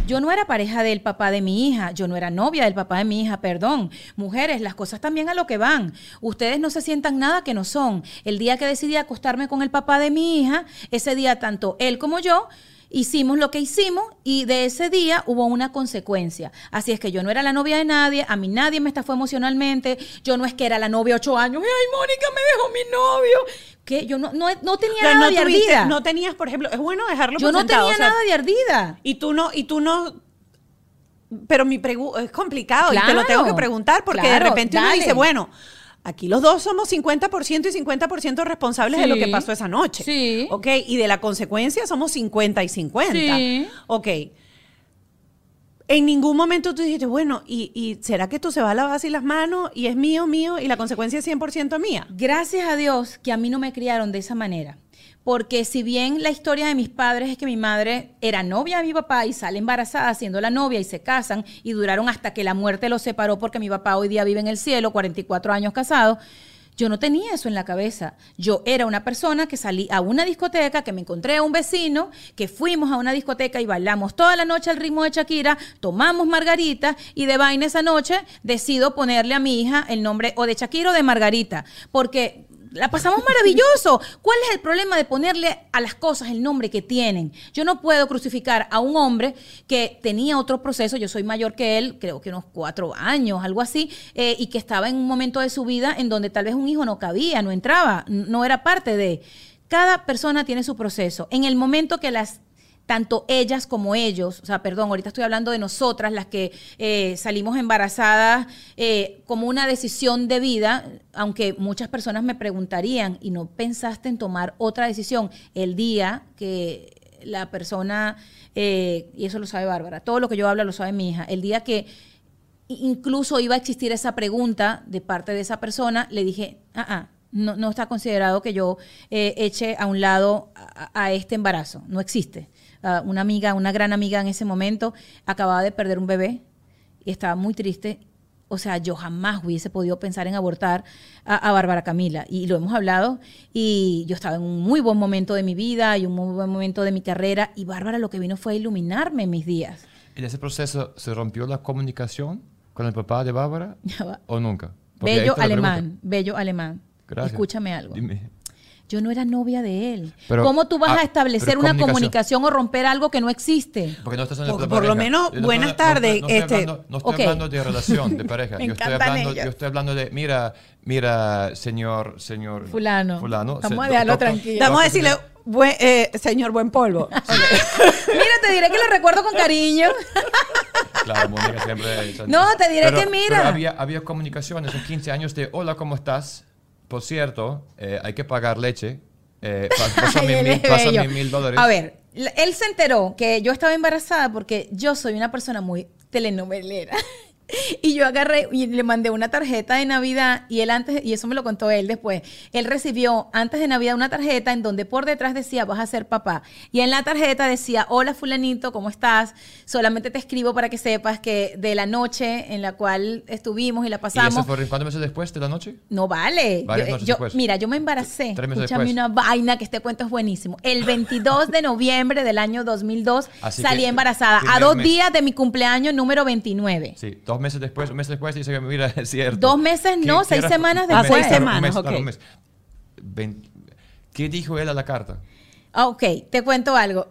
yo no era pareja del papá de mi hija, yo no era novia del papá de mi hija, perdón. Mujeres, las cosas también a lo que van. Ustedes no se sientan nada que no son. El día que decidí acostarme con el papá de mi hija, ese día tanto él como yo hicimos lo que hicimos y de ese día hubo una consecuencia. Así es que yo no era la novia de nadie, a mí nadie me estafó emocionalmente, yo no es que era la novia ocho años, ay, Mónica me dejó mi novio, que yo no, no, no tenía Pero nada no, de tuviste- ardida. no tenías, por ejemplo, es bueno dejarlo yo no tenía o sea, nada de ardida. Y tú no, y tú no. Pero mi pregunta es complicado y te lo tengo que preguntar porque de repente uno dale. dice, bueno, aquí los dos somos 50% y 50% responsables de lo que pasó esa noche. Sí. Ok, y de la consecuencia somos 50 y 50. Sí. Ok. En ningún momento tú dijiste, bueno, ¿y, y será que tú se va a lavar así las manos y es mío, mío y la consecuencia es 100% mía? Gracias a Dios que a mí no me criaron de esa manera. Porque si bien la historia de mis padres es que mi madre era novia de mi papá y sale embarazada siendo la novia y se casan y duraron hasta que la muerte los separó porque mi papá hoy día vive en el cielo, 44 años casado, yo no tenía eso en la cabeza. Yo era una persona que salí a una discoteca, que me encontré a un vecino, que fuimos a una discoteca y bailamos toda la noche al ritmo de Shakira, tomamos margarita y de vaina esa noche decido ponerle a mi hija el nombre o de Shakira o de Margarita, porque la pasamos maravilloso. ¿Cuál es el problema de ponerle a las cosas el nombre que tienen? Yo no puedo crucificar a un hombre que tenía otro proceso, yo soy mayor que él, creo que unos cuatro años, algo así, eh, y que estaba en un momento de su vida en donde tal vez un hijo no cabía, no entraba, no era parte de... Cada persona tiene su proceso. En el momento que las tanto ellas como ellos, o sea, perdón, ahorita estoy hablando de nosotras, las que eh, salimos embarazadas eh, como una decisión de vida, aunque muchas personas me preguntarían, ¿y no pensaste en tomar otra decisión el día que la persona, eh, y eso lo sabe Bárbara, todo lo que yo hablo lo sabe mi hija, el día que incluso iba a existir esa pregunta de parte de esa persona, le dije, ah, ah, no, no está considerado que yo eh, eche a un lado a, a este embarazo, no existe. Ah, una amiga, una gran amiga en ese momento, acababa de perder un bebé y estaba muy triste. O sea, yo jamás hubiese podido pensar en abortar a, a Bárbara Camila. Y lo hemos hablado. Y yo estaba en un muy buen momento de mi vida y un muy buen momento de mi carrera. Y Bárbara lo que vino fue a iluminarme en mis días. ¿En ese proceso se rompió la comunicación con el papá de Bárbara o nunca? Porque Bello alemán, bello alemán. Gracias. Escúchame algo. Dime. Yo no era novia de él. Pero- ¿Cómo tú vas ah, a establecer una comunicación. o romper algo que no existe? Porque no estás hablando Por- de por lo menos, no buenas no- tardes, No, estoy, este- hablando, no estoy Ok. hablando de relación, de pareja. Me yo, estoy encantan hablando, yo estoy hablando de, mira, mira, señor, señor. Fulano. Fulano. Vamos se- a dejarlo tranquilo. Vamos a decirle, buen- eh, señor buen polvo. Mira, te diré que lo recuerdo con cariño. Claro, Mónica siempre. No, te diré Pero- que mira. pero había, había comunicación esos 15 años de, hola, ¿cómo estás? Por cierto, eh, hay que pagar leche. Eh, pásame, mil, pásame dólares. A ver, él se enteró que yo estaba embarazada porque yo soy una persona muy telenovelera. Y yo agarré y le mandé una tarjeta de Navidad y él antes, y eso me lo contó él después, él recibió antes de Navidad una tarjeta en donde por detrás decía, vas a ser papá. Y en la tarjeta decía, hola fulanito, ¿cómo estás? Solamente te escribo para que sepas que de la noche en la cual estuvimos y la ¿Y eso pasamos, fue cuántos meses después de la noche? no vale. Yo- yo- mira, yo me embaracé. Tres meses Escúchame después. una vaina que este cuento es buenísimo. El 22 de noviembre del año 2002 Así salí que, embarazada. A dos mes. días de mi cumpleaños número 29. Sí, dos meses después, un mes después dice que, mira, es cierto. Dos meses no, ¿Qué- qué seis era? semanas después. mes, Seis semanas, mes, ok. mes. ¿Qué dijo él a la carta? Ah, ok, te cuento algo.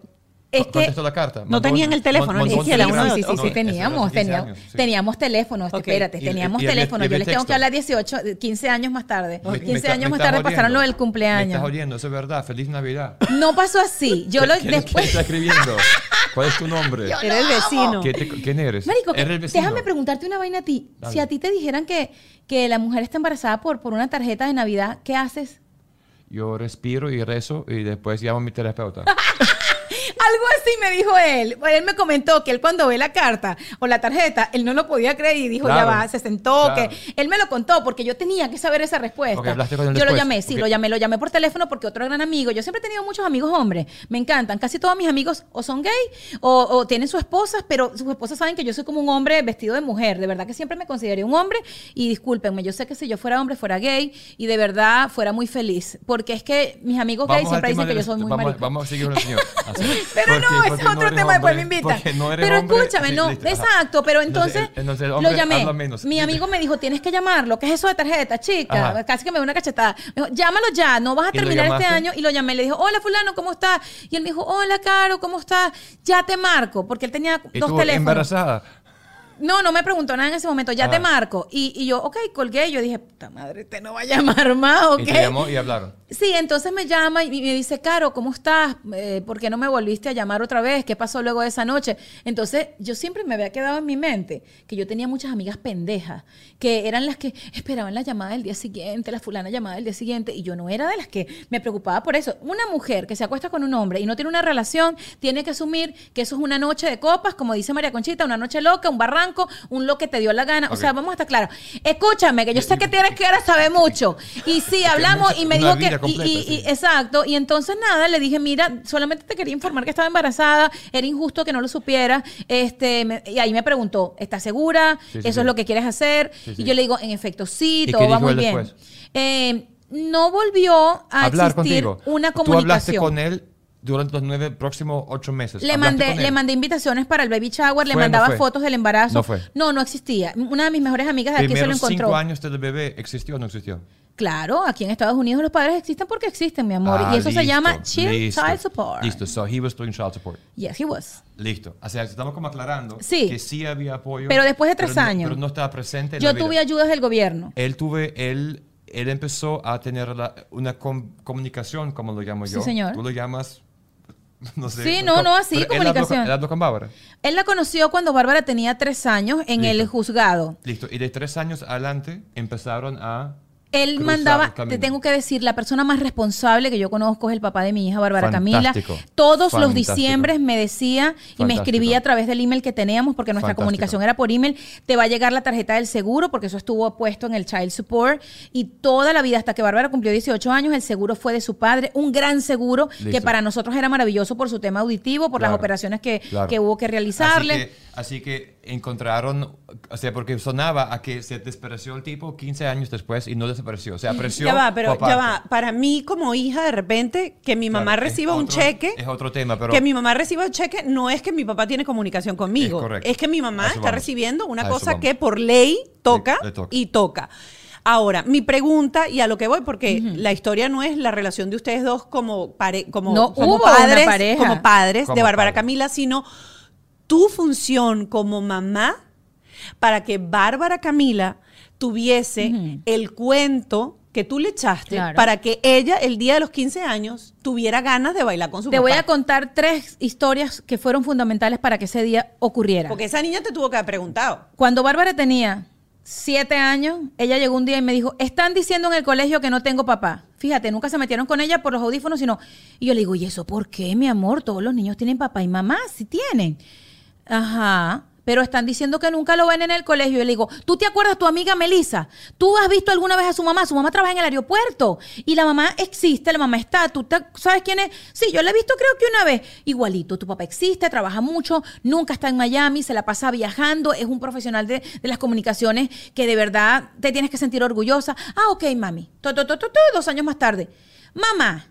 Es que ¿Contestó la carta? No tenían el teléfono, ni siquiera uno sí, sí, sí, teníamos, eso era hace 15 teníamos, años, sí. teníamos teléfonos, Ok. espérate, Y- teníamos y teléfonos. y había Yo les tengo que hablar 18, 15 años más tarde. Me 15 está- años me más tarde pasaron lo del Me estás cumpleaños. jodiendo, eso es verdad. Feliz Navidad. No pasó así. Yo lo ¿Quién, quién después está escribiendo? ¿Cuál es tu nombre? Era el vecino. ¿Qué te- ¿Quién eres? Marico, ¿Eres el vecino? déjame preguntarte una vaina a ti. Dale. Si a ti te dijeran que, que la mujer está embarazada por, por una tarjeta de Navidad, ¿qué haces? Yo respiro y rezo y después llamo a mi terapeuta. Algo así me dijo él. Él me comentó que él cuando ve la carta o la tarjeta, él no lo podía creer y dijo, Claro. ya va, se sentó, Claro. que él me lo contó porque yo tenía que saber esa respuesta. Ok, hablaste con él yo lo después. llamé, sí, Ok. lo llamé, lo llamé por teléfono porque otro gran amigo, yo siempre he tenido muchos amigos hombres, me encantan, casi todos mis amigos o son gay o, o tienen sus esposas, pero sus esposas saben que yo soy como un hombre vestido de mujer, de verdad que siempre me consideré un hombre y discúlpenme, yo sé que si yo fuera hombre fuera gay y de verdad fuera muy feliz, porque es que mis amigos gays al siempre tema dicen que yo soy muy vamos, vamos a seguir con el señor. Así. Pero Porque- no, ese es otro tema, después me hombre, invitan. no Pero escúchame, no, exacto, pero entonces, el lo llamé. menos. Mi amigo me dijo, tienes que llamarlo, ¿qué es eso de tarjeta, chica? Ajá. Casi que me dio una cachetada. Me dijo, llámalo ya, no vas a ¿Y lo terminar este año. Y lo llamé, le dijo, hola fulano, ¿cómo estás? Y él me dijo, hola Caro, ¿cómo estás? Ya te marco, porque él tenía ¿Y dos tú teléfonos. embarazada? No, no me preguntó nada en ese momento, ya Ah. te marco. Y, y yo, ok, colgué. Yo dije, puta madre, te no va a llamar más, ok. Y te llamó y hablaron. Sí, entonces me llama y me dice, Caro, ¿cómo estás? Eh, ¿Por qué no me volviste a llamar otra vez? ¿Qué pasó luego de esa noche? Entonces, yo siempre me había quedado en mi mente que yo tenía muchas amigas pendejas, que eran las que esperaban la llamada del día siguiente, la fulana llamada del día siguiente, y yo no era de las que me preocupaba por eso. Una mujer que se acuesta con un hombre y no tiene una relación, tiene que asumir que eso es una noche de copas, como dice María Conchita, una noche loca, un barranco, un lo que te dio la gana. O sea, vamos a estar claros. Escúchame, que yo sé que tienes que ahora saber mucho. Y sí, hablamos y me dijo que... vida completa, y- y- sí. y- Exacto, y entonces nada, le dije, mira, solamente te quería informar que estaba embarazada, era injusto que no lo supiera, este, me- y ahí me preguntó, ¿estás segura? Sí, ¿Eso sí. es lo que quieres hacer? Y yo le digo, en efecto, sí, ¿Y todo va muy bien. Eh, no volvió a Hablar existir contigo. una Tú hablaste comunicación. con él durante los nueve próximos ocho meses. Le ¿Hablaste mandé, le mandé invitaciones para el baby shower, le ¿Fue o no mandaba fotos del embarazo. No fue. no, no existía. Una de mis mejores amigas de aquí se lo encontró. cinco años del bebé, ¿existió o no existió? Claro, aquí en Estados Unidos los padres existen porque existen, mi amor. Ah, y eso se listo, llama child, listo, child support. Listo, so he was doing child support. Yes, he was. Listo. O sea, estamos como aclarando Sí. que sí había apoyo. Pero después de tres pero no- años. pero no estaba presente en Yo la vida. tuve ayudas del gobierno. Él tuve, él, él empezó a tener la- una com- comunicación, como lo llamo Sí, yo. señor. Tú lo llamas No sé. Sí, no, no, así, Pero él comunicación. él habló con Bárbara. Él la conoció cuando Bárbara tenía tres años en el juzgado. Listo. Y de tres años adelante empezaron a. Él cruzar mandaba, te tengo que decir, la persona más responsable que yo conozco es el papá de mi hija, Bárbara Camila. Fantástico. Todos los diciembres me decía y me escribía a través del email que teníamos, porque nuestra Fantástico. comunicación era por email. Te va a llegar la tarjeta del seguro, porque eso estuvo puesto en el Child Support. Y toda la vida, hasta que Bárbara cumplió 18 años, el seguro fue de su padre. Un gran seguro que para nosotros era maravilloso por su tema auditivo, por las operaciones que, claro. que hubo que realizarle. Así que, encontraron, o sea, porque sonaba a que se desapareció el tipo 15 años después y no desapareció. Se apreció. Ya va, pero ya va. Para mí, como hija, de repente, que mi mamá Claro, reciba un otro- cheque. Es otro tema, pero. Que mi mamá reciba un cheque no es que mi papá tiene comunicación conmigo. Es correcto. Es que mi mamá está recibiendo una cosa vamos. que por ley toca, Le- le toca. y toca. Ahora, mi pregunta, y a lo que voy, porque la historia no es la relación de ustedes dos como, pare- como, No como hubo una padres, como padres Como de Bárbara. Camila, sino tu función como mamá para que Bárbara Camila tuviese el cuento que tú le echaste Claro. para que ella el día de los 15 años tuviera ganas de bailar con su Te papá. voy a contar tres historias que fueron fundamentales para que ese día ocurriera. Porque esa niña te tuvo que haber preguntado. Cuando Bárbara tenía siete años, ella llegó un día y me dijo, están diciendo en el colegio que no tengo papá. Fíjate, nunca se metieron con ella por los audífonos, sino... Y yo le digo, ¿y eso por qué, mi amor? Todos los niños tienen papá y mamá, sí tienen. Ajá. Pero están diciendo que nunca lo ven en el colegio. Yo le digo, ¿tú te acuerdas tu amiga Melissa? ¿Tú has visto alguna vez a su mamá? Su mamá trabaja en el aeropuerto. Y la mamá existe, la mamá está. ¿Tú sabes quién es? Sí, yo la he visto creo que una vez. Igualito, tu papá existe, trabaja mucho, nunca está en Miami, se la pasa viajando, es un profesional de, de las comunicaciones que de verdad te tienes que sentir orgullosa. Ah, ok, mami. To, dos años más tarde. Mamá,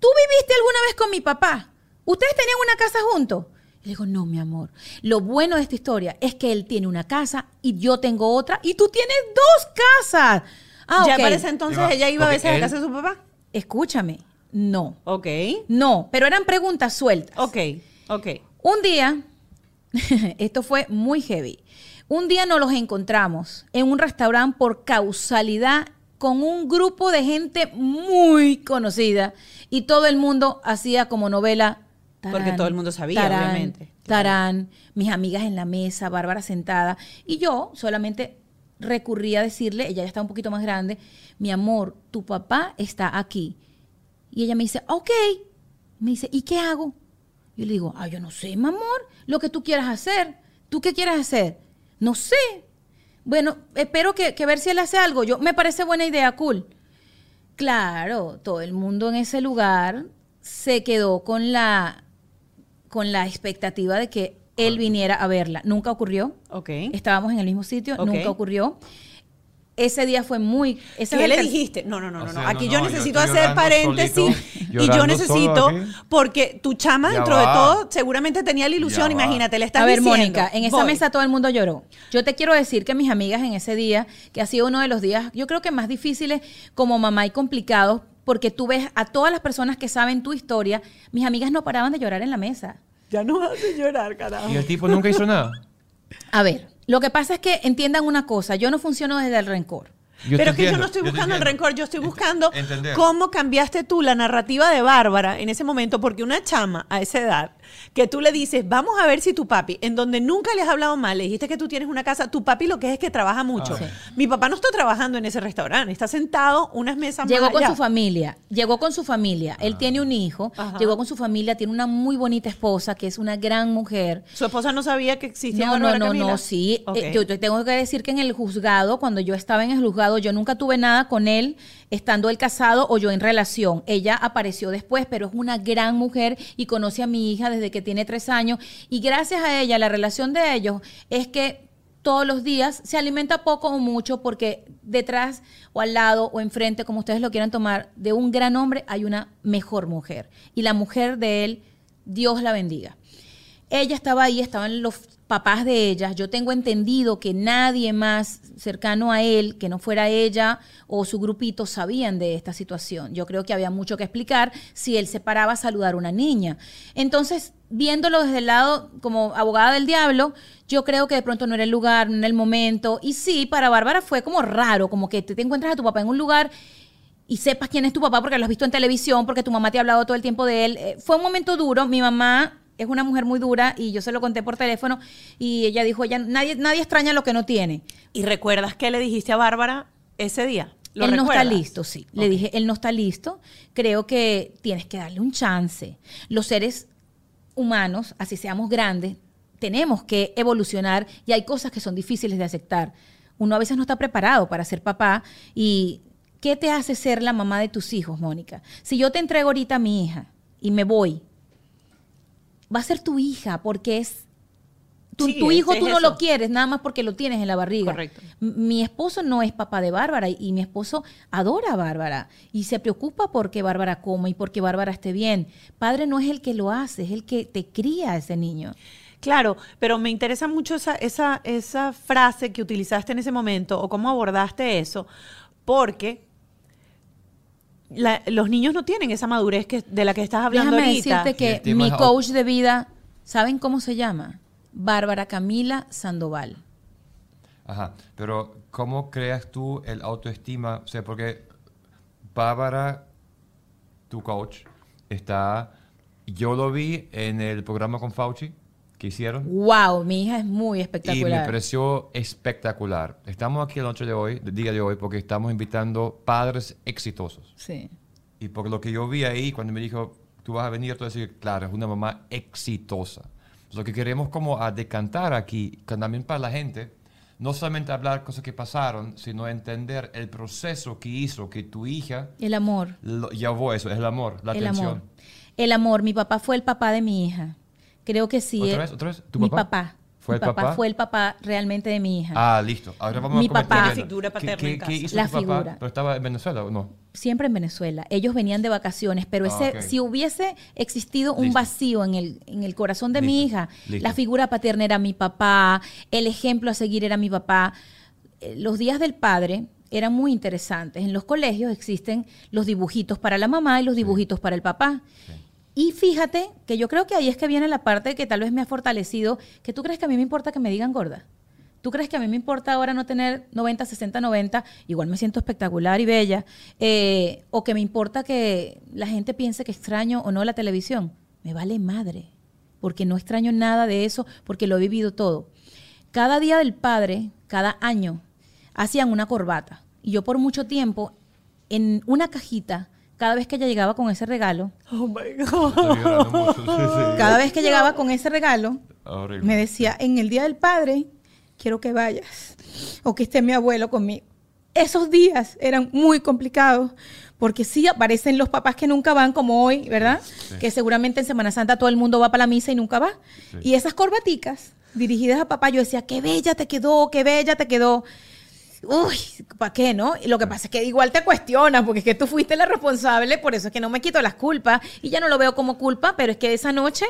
¿tú viviste alguna vez con mi papá? ¿Ustedes tenían una casa juntos? Le digo, no, mi amor. Lo bueno de esta historia es que él tiene una casa y yo tengo otra y tú tienes dos casas. Ah, ya ok. para ese entonces ella iba a veces a él- casa de su papá. Escúchame. No. Ok. No, pero eran preguntas sueltas. Ok. Ok. Un día, esto fue muy heavy. Un día nos los encontramos en un restaurante por causalidad con un grupo de gente muy conocida y todo el mundo hacía como novela. Porque todo el mundo sabía, tarán, obviamente. Tarán, mis amigas en la mesa, Bárbara sentada. Y yo solamente recurrí a decirle, ella ya está un poquito más grande, mi amor, tu papá está aquí. Y ella me dice, ok. Me dice, ¿y qué hago? Yo le digo, ah, yo no sé, mi amor, lo que tú quieras hacer. ¿Tú qué quieres hacer? No sé. Bueno, espero que, que ver si él hace algo. Yo, me parece buena idea, cool. Claro, todo el mundo en ese lugar se quedó con la, con la expectativa de que él viniera a verla. Nunca ocurrió. Ok. Estábamos en el mismo sitio, nunca ocurrió. Ese día fue muy... ese ¿Qué el le dijiste? No, no, no, O no. sea, no. Aquí no, yo necesito hacer paréntesis solito, y yo necesito, porque tu chama Ya dentro de todo seguramente tenía la ilusión, imagínate, le estás A ver, diciendo. Mónica, en esa voy. mesa todo el mundo lloró. Yo te quiero decir que mis amigas en ese día, que ha sido uno de los días, yo creo que más difíciles como mamá y complicados, porque tú ves a todas las personas que saben tu historia, mis amigas no paraban de llorar en la mesa. Ya no hace llorar, carajo. Y el tipo nunca hizo nada. A ver, lo que pasa es que entiendan una cosa, yo no funciono desde el rencor. Yo Pero es que yo no estoy buscando el rencor, yo estoy buscando entender. cómo cambiaste tú la narrativa de Bárbara en ese momento, porque una chama a esa edad, que tú le dices, vamos a ver si tu papi, en donde nunca le has hablado mal, le dijiste que tú tienes una casa, tu papi lo que es es que trabaja mucho. Ah. Mi papá no está trabajando en ese restaurante, está sentado unas mesas Llegó más con allá. su familia, llegó con su familia. Él tiene un hijo, Ajá. llegó con su familia, tiene una muy bonita esposa, que es una gran mujer. Su esposa no sabía que existía No, no, no, Camila? no, sí. Eh, yo te tengo que decir que en el juzgado, cuando yo estaba en el juzgado, yo nunca tuve nada con él, estando él casado o yo en relación. Ella apareció después, pero es una gran mujer y conoce a mi hija desde que tiene tres años. Y gracias a ella, la relación de ellos es que todos los días se alimenta poco o mucho porque detrás o al lado o enfrente, como ustedes lo quieran tomar, de un gran hombre hay una mejor mujer. Y la mujer de él, Dios la bendiga. Ella estaba ahí, estaban los papás de ella. Yo tengo entendido que nadie más cercano a él, que no fuera ella o su grupito, sabían de esta situación. Yo creo que había mucho que explicar si él se paraba a saludar a una niña. Entonces, viéndolo desde el lado como abogada del diablo, yo creo que de pronto no era el lugar, no era el momento. Y sí, para Bárbara fue como raro, como que te, te encuentras a tu papá en un lugar y sepas quién es tu papá porque lo has visto en televisión, porque tu mamá te ha hablado todo el tiempo de él. Eh, fue un momento duro. Mi mamá es una mujer muy dura y yo se lo conté por teléfono y ella dijo, ella, nadie, nadie extraña lo que no tiene. ¿Y recuerdas qué le dijiste a Bárbara ese día? ¿Lo él no está listo, sí. Le dije, él no está listo. Creo que tienes que darle un chance. Los seres humanos, así seamos grandes, tenemos que evolucionar y hay cosas que son difíciles de aceptar. Uno a veces no está preparado para ser papá y ¿qué te hace ser la mamá de tus hijos, Mónica? Si yo te entrego ahorita a mi hija y me voy, va a ser tu hija porque es tu, Sí, tu hijo es tú no eso. lo quieres nada más porque lo tienes en la barriga. Correcto. Mi esposo no es papá de Bárbara y- y mi esposo adora a Bárbara y se preocupa porque Bárbara coma y porque Bárbara esté bien. Padre no es el que lo hace, es el que te cría a ese niño. Claro, pero me interesa mucho esa, esa, esa frase que utilizaste en ese momento o cómo abordaste eso, porque la- los niños no tienen esa madurez que, de la que estás hablando Déjame ahorita. decirte que mi coach de vida, ¿saben cómo se llama? Bárbara Camila Sandoval. Ajá, pero ¿cómo creas tú el autoestima? O sea, porque Bárbara, tu coach, está... Yo lo vi en el programa con Fauci que hicieron. Wow, mi hija es muy Y me espectacular. pareció espectacular. Estamos aquí la noche de hoy, el día de hoy, porque estamos invitando padres exitosos. Sí. Y por lo que yo vi ahí, cuando me dijo, tú vas a venir, tú vas a decir, claro, es una mamá exitosa. Lo que queremos como a decantar aquí, también para la gente, no solamente hablar cosas que pasaron, sino entender el proceso que hizo que tu hija El amor. lo, llevó eso, es el amor, la el atención. amor. El amor. Mi papá fue el papá de mi hija. Creo que sí. ¿Otra eh, vez? ¿Otra vez? ¿Tu mi papá? papá. ¿Fue mi el papá papá? fue el papá realmente de mi hija. Ah, listo. Ahora vamos Mi a papá-. La figura paterna ¿Qué, en qué, casa. qué hizo La tu papá? figura. ¿Pero estaba en Venezuela o no? Siempre en Venezuela. Ellos venían de vacaciones, pero Ah, ese, si hubiese existido un Listo. vacío en el, en el corazón de mi hija, listo. la figura paterna era mi papá, el ejemplo a seguir era mi papá. Eh, Los días del padre eran muy interesantes. En los colegios existen los dibujitos para la mamá y los dibujitos para el papá. Y fíjate que yo creo que ahí es que viene la parte que tal vez me ha fortalecido, que tú crees que a mí me importa que me digan gorda. ¿Tú crees que a mí me importa ahora no tener 90, 60, 90? Igual me siento espectacular y bella. Eh, o que me importa que la gente piense que extraño o no la televisión. Me vale madre. Porque no extraño nada de eso, porque lo he vivido todo. Cada día del padre, cada año, hacían una corbata. Y yo por mucho tiempo, en una cajita, cada vez que ella llegaba con ese regalo, Oh my God. Estoy llorando mucho. Sí, sí. cada vez que llegaba con ese regalo, Horrible. me decía, en el Día del Padre, quiero que vayas o que esté mi abuelo conmigo. Esos días eran muy complicados porque sí aparecen los papás que nunca van como hoy, ¿verdad? Que seguramente en Semana Santa todo el mundo va para la misa y nunca va. Y esas corbaticas dirigidas a papá, yo decía, qué bella te quedó, qué bella te quedó. Uy, ¿para qué, no? Y lo que pasa es que igual te cuestionas, porque es que tú fuiste la responsable, por eso es que no me quito las culpas. Y ya no lo veo como culpa, pero es que esa noche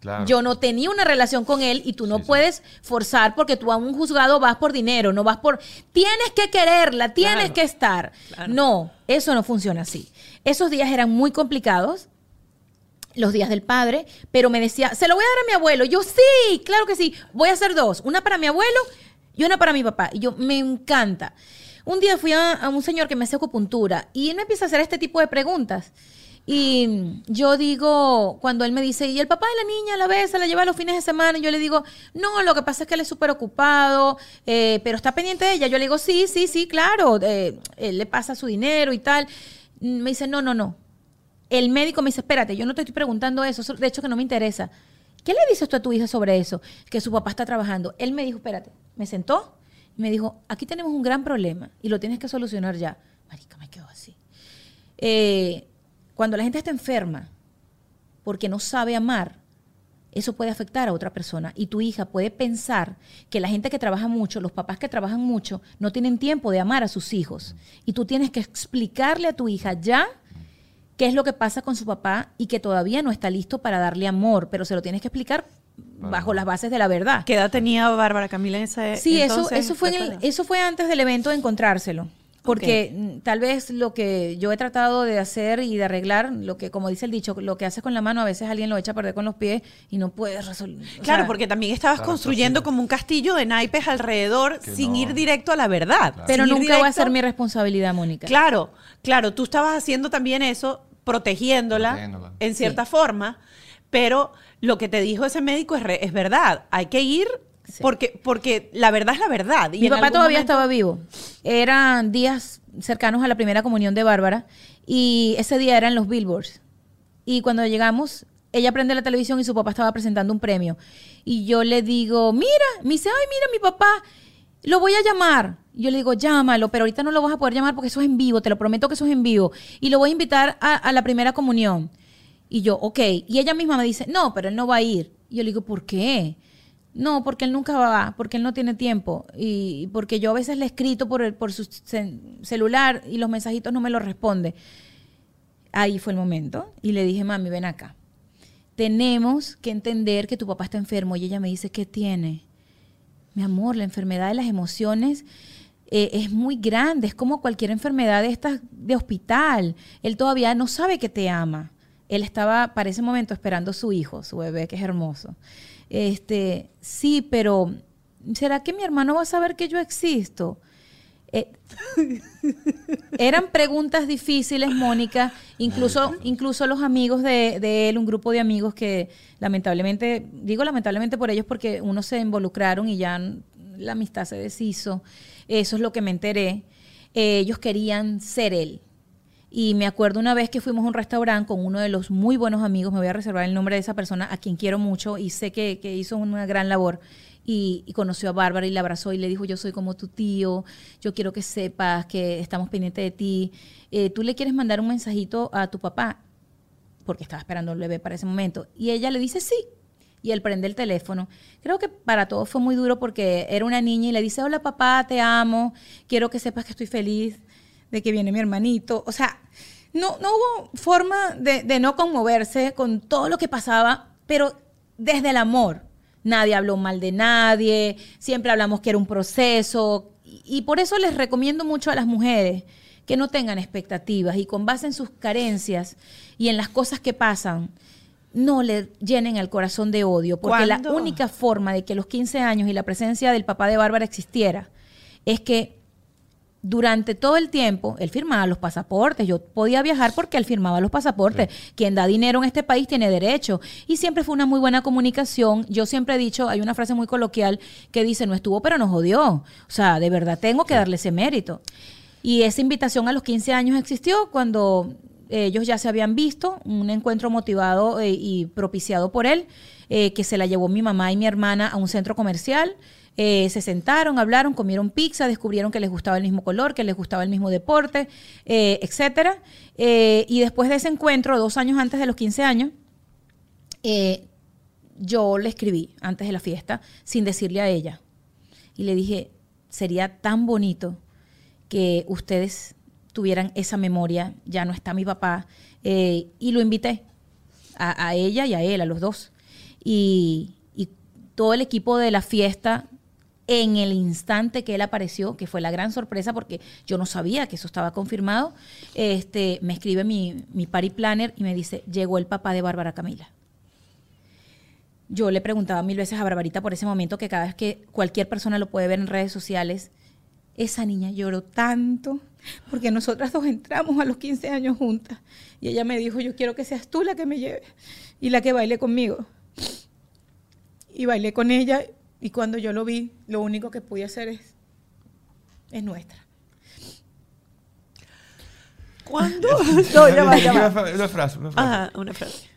Claro. yo no tenía una relación con él y tú no Sí, sí. puedes forzar porque tú a un juzgado vas por dinero, no vas por... Tienes que quererla, tienes Claro. que estar. Claro. No, eso no funciona así. Esos días eran muy complicados, los días del padre, pero me decía, se lo voy a dar a mi abuelo. Yo sí, claro que sí, voy a hacer dos, una para mi abuelo y una para mi papá. Y yo, me encanta. Un día fui a, a un señor que me hace acupuntura y él me empieza a hacer este tipo de preguntas. Y yo digo, cuando él me dice, ¿y el papá de la niña la ve, se la lleva los fines de semana? Y yo le digo, no, lo que pasa es que él es súper ocupado, eh, pero está pendiente de ella. Yo le digo, sí, sí, sí, claro, eh, él le pasa su dinero y tal. Me dice, no, no, no. El médico me dice, espérate, yo no te estoy preguntando eso de hecho que no me interesa. ¿Qué le dices tú a tu hija sobre eso? Que su papá está trabajando. Él me dijo, espérate, me sentó y me dijo, aquí tenemos un gran problema y lo tienes que solucionar ya. Marica, me quedo así. Eh, cuando la gente está enferma porque no sabe amar, eso puede afectar a otra persona. Y tu hija puede pensar que la gente que trabaja mucho, los papás que trabajan mucho, no tienen tiempo de amar a sus hijos. Y tú tienes que explicarle a tu hija ya qué es lo que pasa con su papá y que todavía no está listo para darle amor, pero se lo tienes que explicar bajo las bases de la verdad. ¿Qué edad tenía Bárbara Camila en ese Sí, eso, entonces? eso, fue en el- eso fue antes del evento de encontrárselo. Porque mm, tal vez lo que yo he tratado de hacer y de arreglar, lo que, como dice el dicho, lo que haces con la mano, a veces alguien lo echa a perder con los pies y no puedes resolver. Claro, sea, porque también estabas Claro, construyendo como un castillo de naipes alrededor Que sin no. ir directo a la verdad. Pero Sin nunca va a ser mi responsabilidad, Mónica. Claro, claro, tú estabas haciendo también eso, protegiéndola, Protegiéndola. en cierta forma, pero lo que te dijo ese médico es, re- es verdad, hay que ir porque, porque la verdad es la verdad. y Mi papá todavía momento- estaba vivo. Eran días cercanos a la primera comunión de Bárbara y ese día eran los billboards. Y cuando llegamos, ella prende la televisión y su papá estaba presentando un premio. Y yo le digo, mira, me dice, ay, mira, mi papá, lo voy a llamar. Yo le digo, llámalo, pero ahorita no lo vas a poder llamar porque eso es en vivo, te lo prometo que eso es en vivo. Y lo voy a invitar a, a la primera comunión. Y yo, ok. Y ella misma me dice, no, pero él no va a ir. Y yo le digo, ¿por qué? No, porque él nunca va, porque él no tiene tiempo. Y porque yo a veces le he escrito por, el- por su celular y los mensajitos no me los responde. Ahí fue el momento. Y le dije, mami, ven acá. Tenemos que entender que tu papá está enfermo. Y ella me dice, ¿qué tiene? Mi amor, la enfermedad de las emociones eh, es muy grande. Es como cualquier enfermedad de estas de hospital. Él todavía no sabe que te ama. Él estaba para ese momento esperando a su hijo, su bebé, que es hermoso. Este, sí, pero ¿será que mi hermano va a saber que yo existo? Eh, eran preguntas difíciles, Mónica. Incluso, incluso los amigos de, de él, un grupo de amigos que lamentablemente, digo lamentablemente por ellos porque unos se involucraron y ya la amistad se deshizo. Eso es lo que me enteré. Eh, ellos querían ser él. Y me acuerdo una vez que fuimos a un restaurante con uno de los muy buenos amigos, me voy a reservar el nombre de esa persona, a quien quiero mucho y sé que, hizo una gran labor. Y, y conoció a Bárbara y la abrazó y le dijo, yo soy como tu tío, yo quiero que sepas que estamos pendientes de ti. Eh, ¿Tú le quieres mandar un mensajito a tu papá? Porque estaba esperando el bebé para ese momento. Y ella le dice, sí. Y él prende el teléfono. Creo que para todos fue muy duro porque era una niña y le dice, hola papá, te amo, quiero que sepas que estoy feliz de que viene mi hermanito. O sea, no, no hubo forma de, de no conmoverse con todo lo que pasaba, pero desde el amor. Nadie habló mal de nadie, siempre hablamos que era un proceso. Y, y por eso les recomiendo mucho a las mujeres que no tengan expectativas y con base en sus carencias y en las cosas que pasan, no le llenen el corazón de odio, porque la única forma de que los 15 años y la presencia del papá de Bárbara existiera es que durante todo el tiempo él firmaba los pasaportes. Yo podía viajar porque él firmaba los pasaportes. Quien da dinero en este país tiene derecho. Y siempre fue una muy buena comunicación. Yo siempre he dicho, hay una frase muy coloquial que dice, no estuvo, pero nos odió. O sea, de verdad tengo que darle ese mérito. Y esa invitación a los 15 años existió cuando ellos ya se habían visto, un encuentro motivado eh, y propiciado por él, eh, que se la llevó mi mamá y mi hermana a un centro comercial. Eh, se sentaron, hablaron, comieron pizza, descubrieron que les gustaba el mismo color, que les gustaba el mismo deporte, eh, etcétera. Eh, y después de ese encuentro, dos años antes de los 15 años, eh, yo le escribí antes de la fiesta sin decirle a ella. Y le dije, sería tan bonito que ustedes tuvieran esa memoria, ya no está mi papá, y lo invité a, ella y a él, a los dos. Y todo el equipo de la fiesta, en el instante que él apareció, que fue la gran sorpresa porque yo no sabía que eso estaba confirmado, este, me escribe mi, mi party planner y me dice, llegó el papá de Bárbara Camila. Yo le preguntaba mil veces a Barbarita por ese momento que cada vez que cualquier persona lo puede ver en redes sociales, esa niña lloró tanto porque nosotras dos entramos a los 15 años juntas y ella me dijo, yo quiero que seas tú la que me lleve y la que baile conmigo. Y bailé con ella y cuando yo lo vi, lo único que pude hacer es, es nuestra. ¿Cuándo? no, ya va, ya Una va. fra- Una frase, una frase. Ajá, una frase.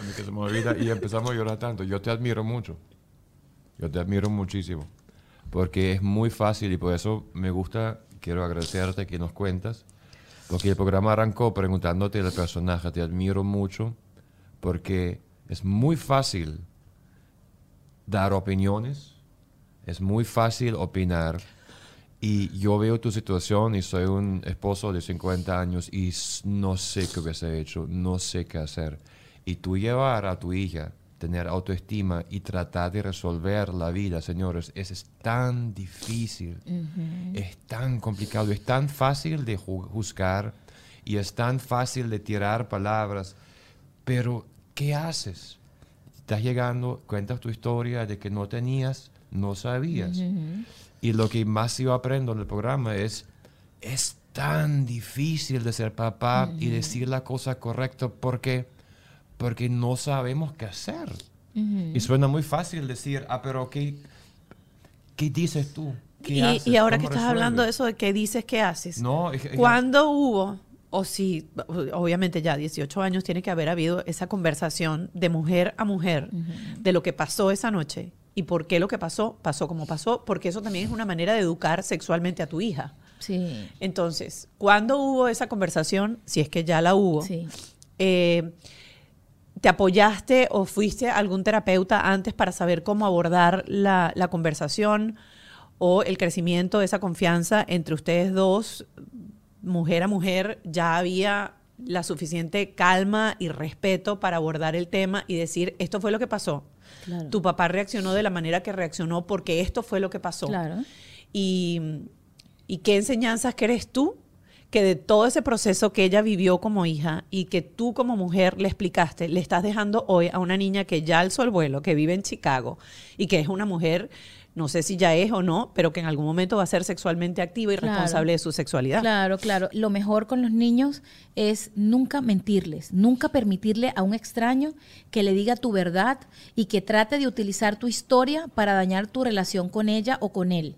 A mí que se me olvida y empezamos a llorar tanto. Yo te admiro mucho. Yo te admiro muchísimo. Porque es muy fácil y por eso me gusta, quiero agradecerte que nos cuentas. Porque el programa arrancó preguntándote el personaje. Te admiro mucho porque es muy fácil dar opiniones. Es muy fácil opinar. Y yo veo tu situación y soy un esposo de 50 años y no sé qué hubiese hecho, no sé qué hacer. Y tú llevar a tu hija tener autoestima y tratar de resolver la vida, señores, es, es tan difícil, es tan complicado, es tan fácil de ju- juzgar y es tan fácil de tirar palabras, pero ¿qué haces? Estás llegando, cuentas tu historia de que no tenías, no sabías. Y lo que más yo aprendo en el programa es, es tan difícil de ser papá y decir la cosa correcta porque, porque no sabemos qué hacer. Y suena muy fácil decir, ah, pero ¿qué, qué dices tú? ¿Qué Y, haces? y ahora ¿Cómo que estás resuelves?" hablando de eso de qué dices, qué haces. No, es que- es que- ¿Cuándo hubo, o si, obviamente ya 18 años tiene que haber habido esa conversación de mujer a mujer de lo que pasó esa noche y por qué lo que pasó pasó como pasó? Porque eso también es una manera de educar sexualmente a tu hija. Sí, Entonces, ¿cuándo hubo esa conversación? Si es que ya la hubo. sí. Eh, ¿Te apoyaste o fuiste a algún terapeuta antes para saber cómo abordar la, la conversación o el crecimiento de esa confianza entre ustedes dos, mujer a mujer? ¿Ya había la suficiente calma y respeto para abordar el tema y decir, esto fue lo que pasó? Claro. Tu papá reaccionó de la manera que reaccionó porque esto fue lo que pasó. Claro. Y, y qué enseñanzas crees tú que de todo ese proceso que ella vivió como hija y que tú como mujer le explicaste, le estás dejando hoy a una niña que ya alzó el vuelo, que vive en Chicago y que es una mujer, no sé si ya es o no, pero que en algún momento va a ser sexualmente activa y Claro. responsable de su sexualidad? Claro, claro. Lo mejor con los niños es nunca mentirles, nunca permitirle a un extraño que le diga tu verdad y que trate de utilizar tu historia para dañar tu relación con ella o con él.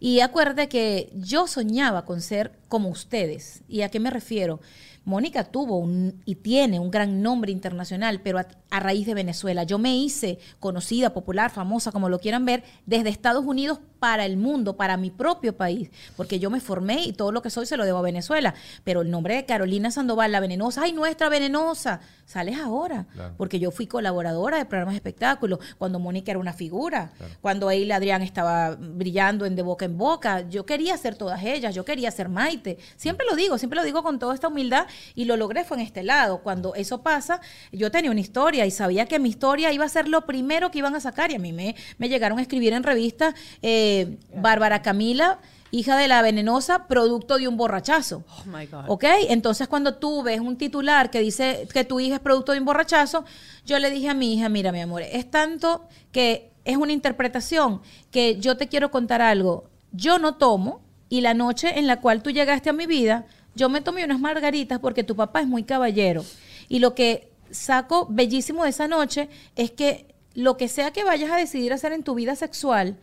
Y acuérdate que yo soñaba con ser como ustedes. ¿Y a qué me refiero? Mónica tuvo un, y tiene un gran nombre internacional, pero a, a raíz de Venezuela. Yo me hice conocida, popular, famosa, como lo quieran ver, desde Estados Unidos para el mundo, para mi propio país, porque yo me formé y todo lo que soy se lo debo a Venezuela. Pero el nombre de Carolina Sandoval, la venenosa, ay, nuestra venenosa, sales ahora, Claro. porque yo fui colaboradora de programas de espectáculos, cuando Mónica era una figura, cuando ahí Adrián estaba brillando en de boca en boca, yo quería ser todas ellas, yo quería ser Maite, siempre lo digo, siempre lo digo con toda esta humildad y lo logré fue en este lado, cuando eso pasa, yo tenía una historia y sabía que mi historia iba a ser lo primero que iban a sacar y a mí me, me llegaron a escribir en revistas, eh, Bárbara Camila, hija de la venenosa, producto de un borrachazo. Oh my God. ¿Ok? Entonces, cuando tú ves un titular que dice que tu hija es producto de un borrachazo, yo le dije a mi hija, mira, mi amor, es tanto que es una interpretación que yo te quiero contar algo. Yo no tomo y la noche en la cual tú llegaste a mi vida, yo me tomé unas margaritas porque tu papá es muy caballero. Y lo que saco bellísimo de esa noche es que lo que sea que vayas a decidir hacer en tu vida sexual,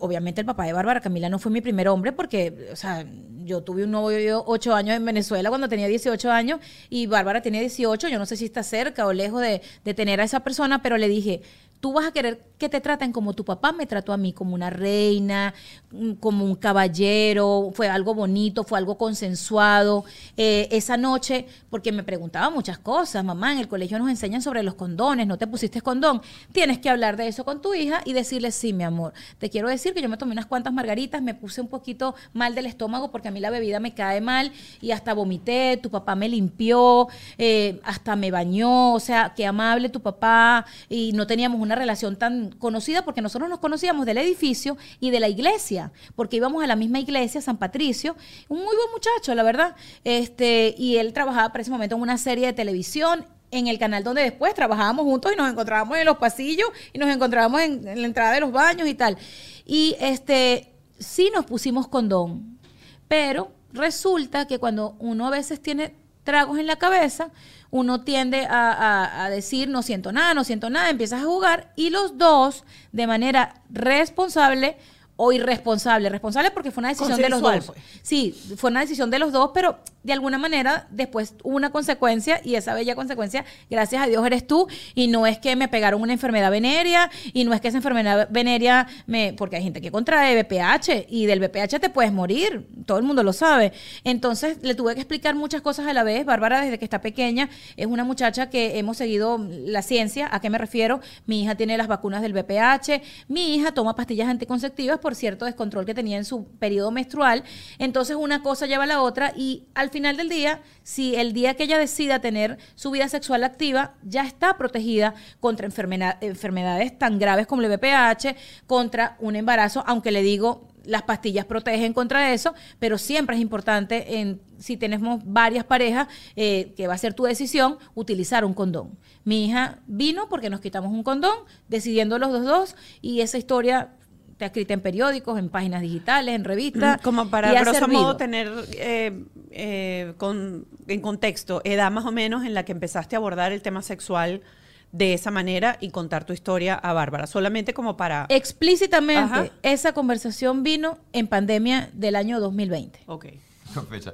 Obviamente el papá de Bárbara Camila no fue mi primer hombre porque, o sea, yo tuve un novio ocho años en Venezuela cuando tenía 18 años y Bárbara tenía 18. Yo no sé si está cerca o lejos de, de tener a esa persona, pero le dije, tú vas a querer que te traten como tu papá me trató a mí, como una reina, mm, como un caballero, fue algo bonito, fue algo consensuado. Eh, esa noche, porque me preguntaba muchas cosas, mamá, en el colegio nos enseñan sobre los condones, no te pusiste condón, tienes que hablar de eso con tu hija y decirle, sí, mi amor, te quiero decir que yo me tomé unas cuantas margaritas, me puse un poquito mal del estómago porque a mí la bebida me cae mal y hasta vomité, tu papá me limpió, eh, hasta me bañó, o sea, qué amable tu papá y no teníamos una relación tan conocida porque nosotros nos conocíamos del edificio y de la iglesia, porque íbamos a la misma iglesia, San Patricio, un muy buen muchacho, la verdad, este, y él trabajaba momento en una serie de televisión en el canal donde después trabajábamos juntos y nos encontrábamos en los pasillos y nos encontrábamos en, en la entrada de los baños y tal. Y este sí nos pusimos condón, pero resulta que cuando uno a veces tiene tragos en la cabeza, uno tiende a, a- a decir no siento nada, no siento nada, empiezas a jugar y los dos de manera responsable o irresponsable, responsable porque fue una decisión de los dos. pues. Sí, fue una decisión de los dos, pero de alguna manera después hubo una consecuencia y esa bella consecuencia, gracias a Dios eres tú y no es que me pegaron una enfermedad venérea y no es que esa enfermedad venérea me porque hay gente que contrae BPH y del BPH te puedes morir, todo el mundo lo sabe. Entonces, le tuve que explicar muchas cosas a la vez. Bárbara desde que está pequeña es una muchacha que hemos seguido la ciencia, ¿a qué me refiero? Mi hija tiene las vacunas del BPH, mi hija toma pastillas anticonceptivas por cierto descontrol que tenía en su periodo menstrual. Entonces una cosa lleva a la otra y al final del día, si el día que ella decida tener su vida sexual activa, ya está protegida contra enfermedad- enfermedades tan graves como el VPH, contra un embarazo, aunque le digo, las pastillas protegen contra eso, pero siempre es importante, en, si tenemos varias parejas, eh, que va a ser tu decisión, utilizar un condón. Mi hija vino porque nos quitamos un condón, decidiendo los dos dos, y esa historia está escrita en periódicos, en páginas digitales, en revistas. Como para, grosso modo, tener eh, eh, con, en contexto, edad más o menos en la que empezaste a abordar el tema sexual de esa manera y contar tu historia a Bárbara. Solamente como para... Explícitamente, Ajá. esa conversación vino en pandemia del año 2020. Ok. Fecha.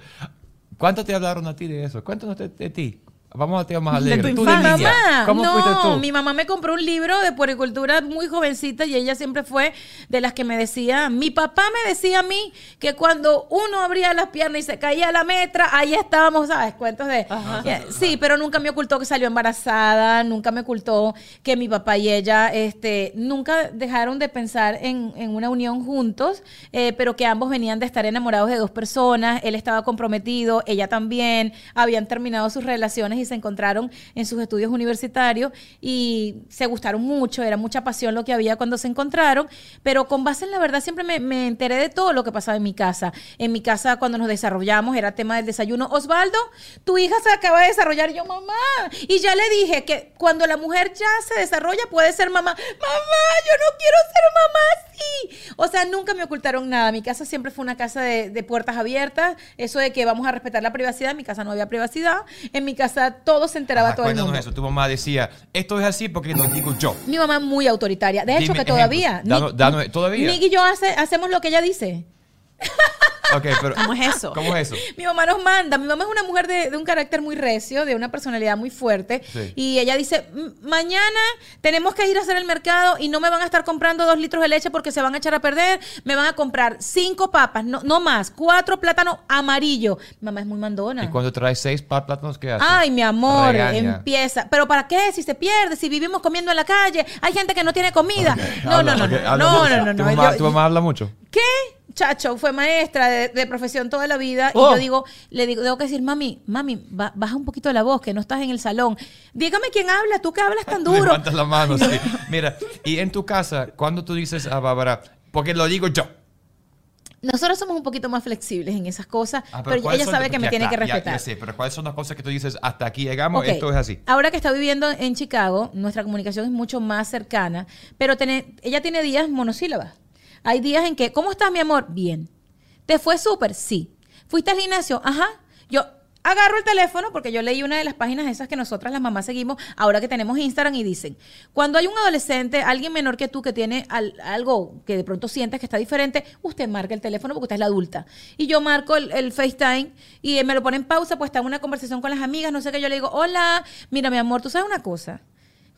¿Cuánto te hablaron a ti de eso? Cuéntanos de, de ti. Vamos a temas más De tu alegres. Tú niña, Mamá, ¿Cómo no, fuiste tú? mi mamá me compró un libro de puericultura muy jovencita y ella siempre fue de las que me decía, mi papá me decía a mí que cuando uno abría las piernas y se caía la metra, ahí estábamos, ¿sabes? Cuentos de... Eh, Sí, pero nunca me ocultó que salió embarazada, nunca me ocultó que mi papá y ella, este, nunca dejaron de pensar en, en una unión juntos, eh, pero que ambos venían de estar enamorados de dos personas, él estaba comprometido, ella también, habían terminado sus relaciones y se encontraron en sus estudios universitarios y se gustaron mucho, era mucha pasión lo que había cuando se encontraron, pero con base en la verdad siempre me, enteré de todo lo que pasaba en mi casa. En mi casa cuando nos desarrollamos era tema del desayuno. Osvaldo, tu hija se acaba de desarrollar yo, mamá. Y ya le dije que cuando la mujer ya se desarrolla puede ser mamá. Mamá, yo no quiero ser mamá así. O sea, nunca me ocultaron nada. Mi casa siempre fue una casa de, de puertas abiertas. Eso de que vamos a respetar la privacidad. En mi casa no había privacidad. En mi casa todo se enteraba Ajá, todo el cuéntanos mundo. eso. Tu mamá decía, esto es así porque lo digo yo. Mi mamá es muy autoritaria. De hecho, Dime que todavía. Danos- danos- ¿todavía? Nick y yo hace- hacemos lo que ella dice. Ok, pero... ¿Cómo es eso? ¿Cómo es eso? Mi mamá nos manda. Mi mamá es una mujer de, de un carácter muy recio, de una personalidad muy fuerte. Sí. Y ella dice: "M- Mañana tenemos que ir a hacer el mercado y no me van a estar comprando dos litros de leche porque se van a echar a perder. Me van a comprar cinco papas, no, no más, cuatro plátanos amarillos. Mi mamá es muy mandona. Y cuando traes seis plátanos, ¿qué haces? Ay, mi amor, Regaña. empieza. ¿Pero para qué? Si se pierde, si vivimos comiendo en la calle, hay gente que no tiene comida. No, Habla, no, no, no, no, no, no, ¿Tu no. mamá, Yo- tu mamá habla mucho? ¿Qué? Chacho, fue maestra de, de profesión toda la vida. Oh. Y yo digo, le digo, tengo que decir, mami, mami, ba- baja un poquito la voz, que no estás en el salón. Dígame quién habla, tú que hablas tan duro. Levantas la mano, sí. Mira, y en tu casa, cuando tú dices a Bárbara, porque lo digo yo. Nosotros somos un poquito más flexibles en esas cosas, Ah, pero, ¿cuáles ella sabe que me Ya tiene que respetar. Ya, sé, pero ¿cuáles son las cosas que tú dices, hasta aquí llegamos, esto es así? Ahora que está viviendo en Chicago, nuestra comunicación es mucho más cercana, pero tiene- ella tiene días monosílabas. Hay días en que, ¿cómo estás, mi amor? Bien. ¿Te fue súper? Sí. ¿Fuiste al gimnasio? Ajá. Yo agarro el teléfono porque yo leí una de las páginas esas que nosotras las mamás seguimos ahora que tenemos Instagram y dicen, cuando hay un adolescente, alguien menor que tú que tiene al- algo que de pronto sientes que está diferente, usted marca el teléfono porque usted es la adulta. Y yo marco el, el FaceTime y me lo pone en pausa, pues está una conversación con las amigas, no sé qué, yo le digo, hola, mira mi amor, tú sabes una cosa,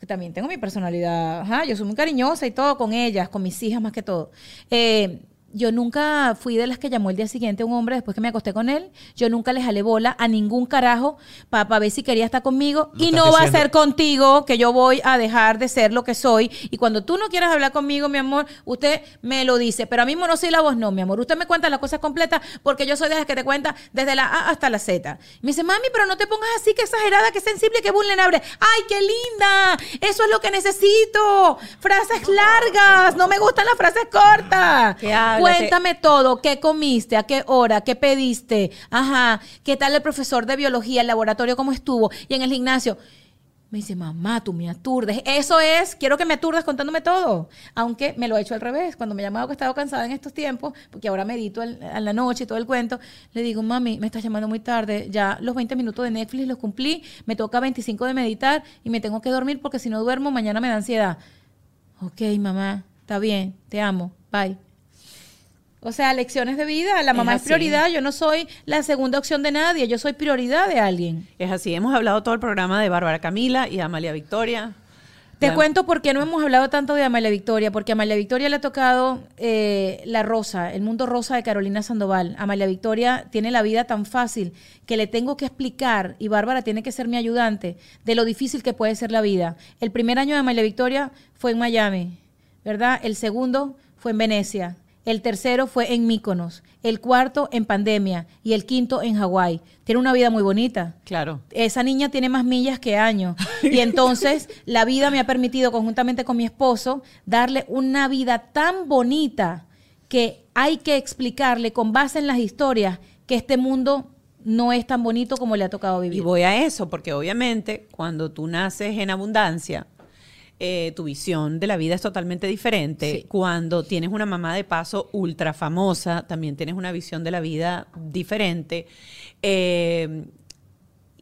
también tengo mi personalidad, ajá, yo soy muy cariñosa y todo con ellas, con mis hijas más que todo. Eh, yo nunca fui de las que llamó el día siguiente a un hombre después que me acosté con él. Yo nunca le jalé bola a ningún carajo para ver si quería estar conmigo. Y no va a ser contigo que yo voy a dejar de ser lo que soy. Y cuando tú no quieras hablar conmigo, mi amor, usted me lo dice. Pero a mí monosílabos no, mi amor. Usted me cuenta las cosas completas porque yo soy de las que te cuenta desde la A hasta la Z. Me dice, mami, pero no te pongas así, que exagerada, que sensible, que vulnerable. ¡Ay, qué linda! Eso es lo que necesito. Frases largas. No me gustan las frases cortas. Que hable, Cuéntame todo. ¿Qué comiste? ¿A qué hora? ¿Qué pediste? Ajá. ¿Qué tal el profesor de biología? ¿El laboratorio cómo estuvo? Y en el gimnasio. Me dice, mamá, tú me aturdes. Eso es, quiero que me aturdes contándome todo. Aunque me lo he hecho al revés. Cuando me he llamado que he estado cansada en estos tiempos, porque ahora medito al- a la noche y todo el cuento, le digo, mami, me estás llamando muy tarde. Ya los 20 minutos de Netflix los cumplí. Me toca 25 de meditar y me tengo que dormir porque si no duermo, mañana me da ansiedad. Ok, mamá, está bien, te amo, bye. O sea, lecciones de vida, la mamá es, prioridad, yo no soy la segunda opción de nadie, yo soy prioridad de alguien. Es así, hemos hablado todo el programa de Bárbara Camila y Amalia Victoria. Te La- cuento por qué no hemos hablado tanto de Amalia Victoria, porque a Amalia Victoria le ha tocado eh, la rosa, el mundo rosa de Carolina Sandoval. Amalia Victoria tiene la vida tan fácil que le tengo que explicar, y Bárbara tiene que ser mi ayudante, de lo difícil que puede ser la vida. El primer año de Amalia Victoria fue en Miami, ¿verdad? El segundo fue en Venecia. El tercero fue en Míconos, el cuarto en pandemia y el quinto en Hawái. Tiene una vida muy bonita. Claro. Esa niña tiene más millas que años. Y entonces la vida me ha permitido, conjuntamente con mi esposo, darle una vida tan bonita que hay que explicarle con base en las historias que este mundo no es tan bonito como le ha tocado Y vivir. voy a eso, porque obviamente cuando tú naces en abundancia, eh, tu visión de la vida es totalmente diferente. Sí. Cuando tienes una mamá de paso ultra famosa, también tienes una visión de la vida diferente. Eh,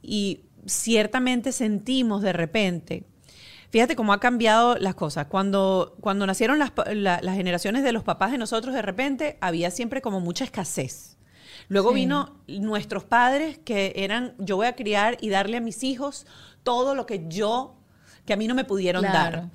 y ciertamente sentimos de repente, fíjate cómo ha cambiado las cosas. Cuando, cuando nacieron las, la- las generaciones de los papás de nosotros, de repente había siempre como mucha escasez. Luego Sí. vino nuestros padres que eran, yo voy a criar y darle a mis hijos todo lo que yo, que a mí no me pudieron Claro. dar.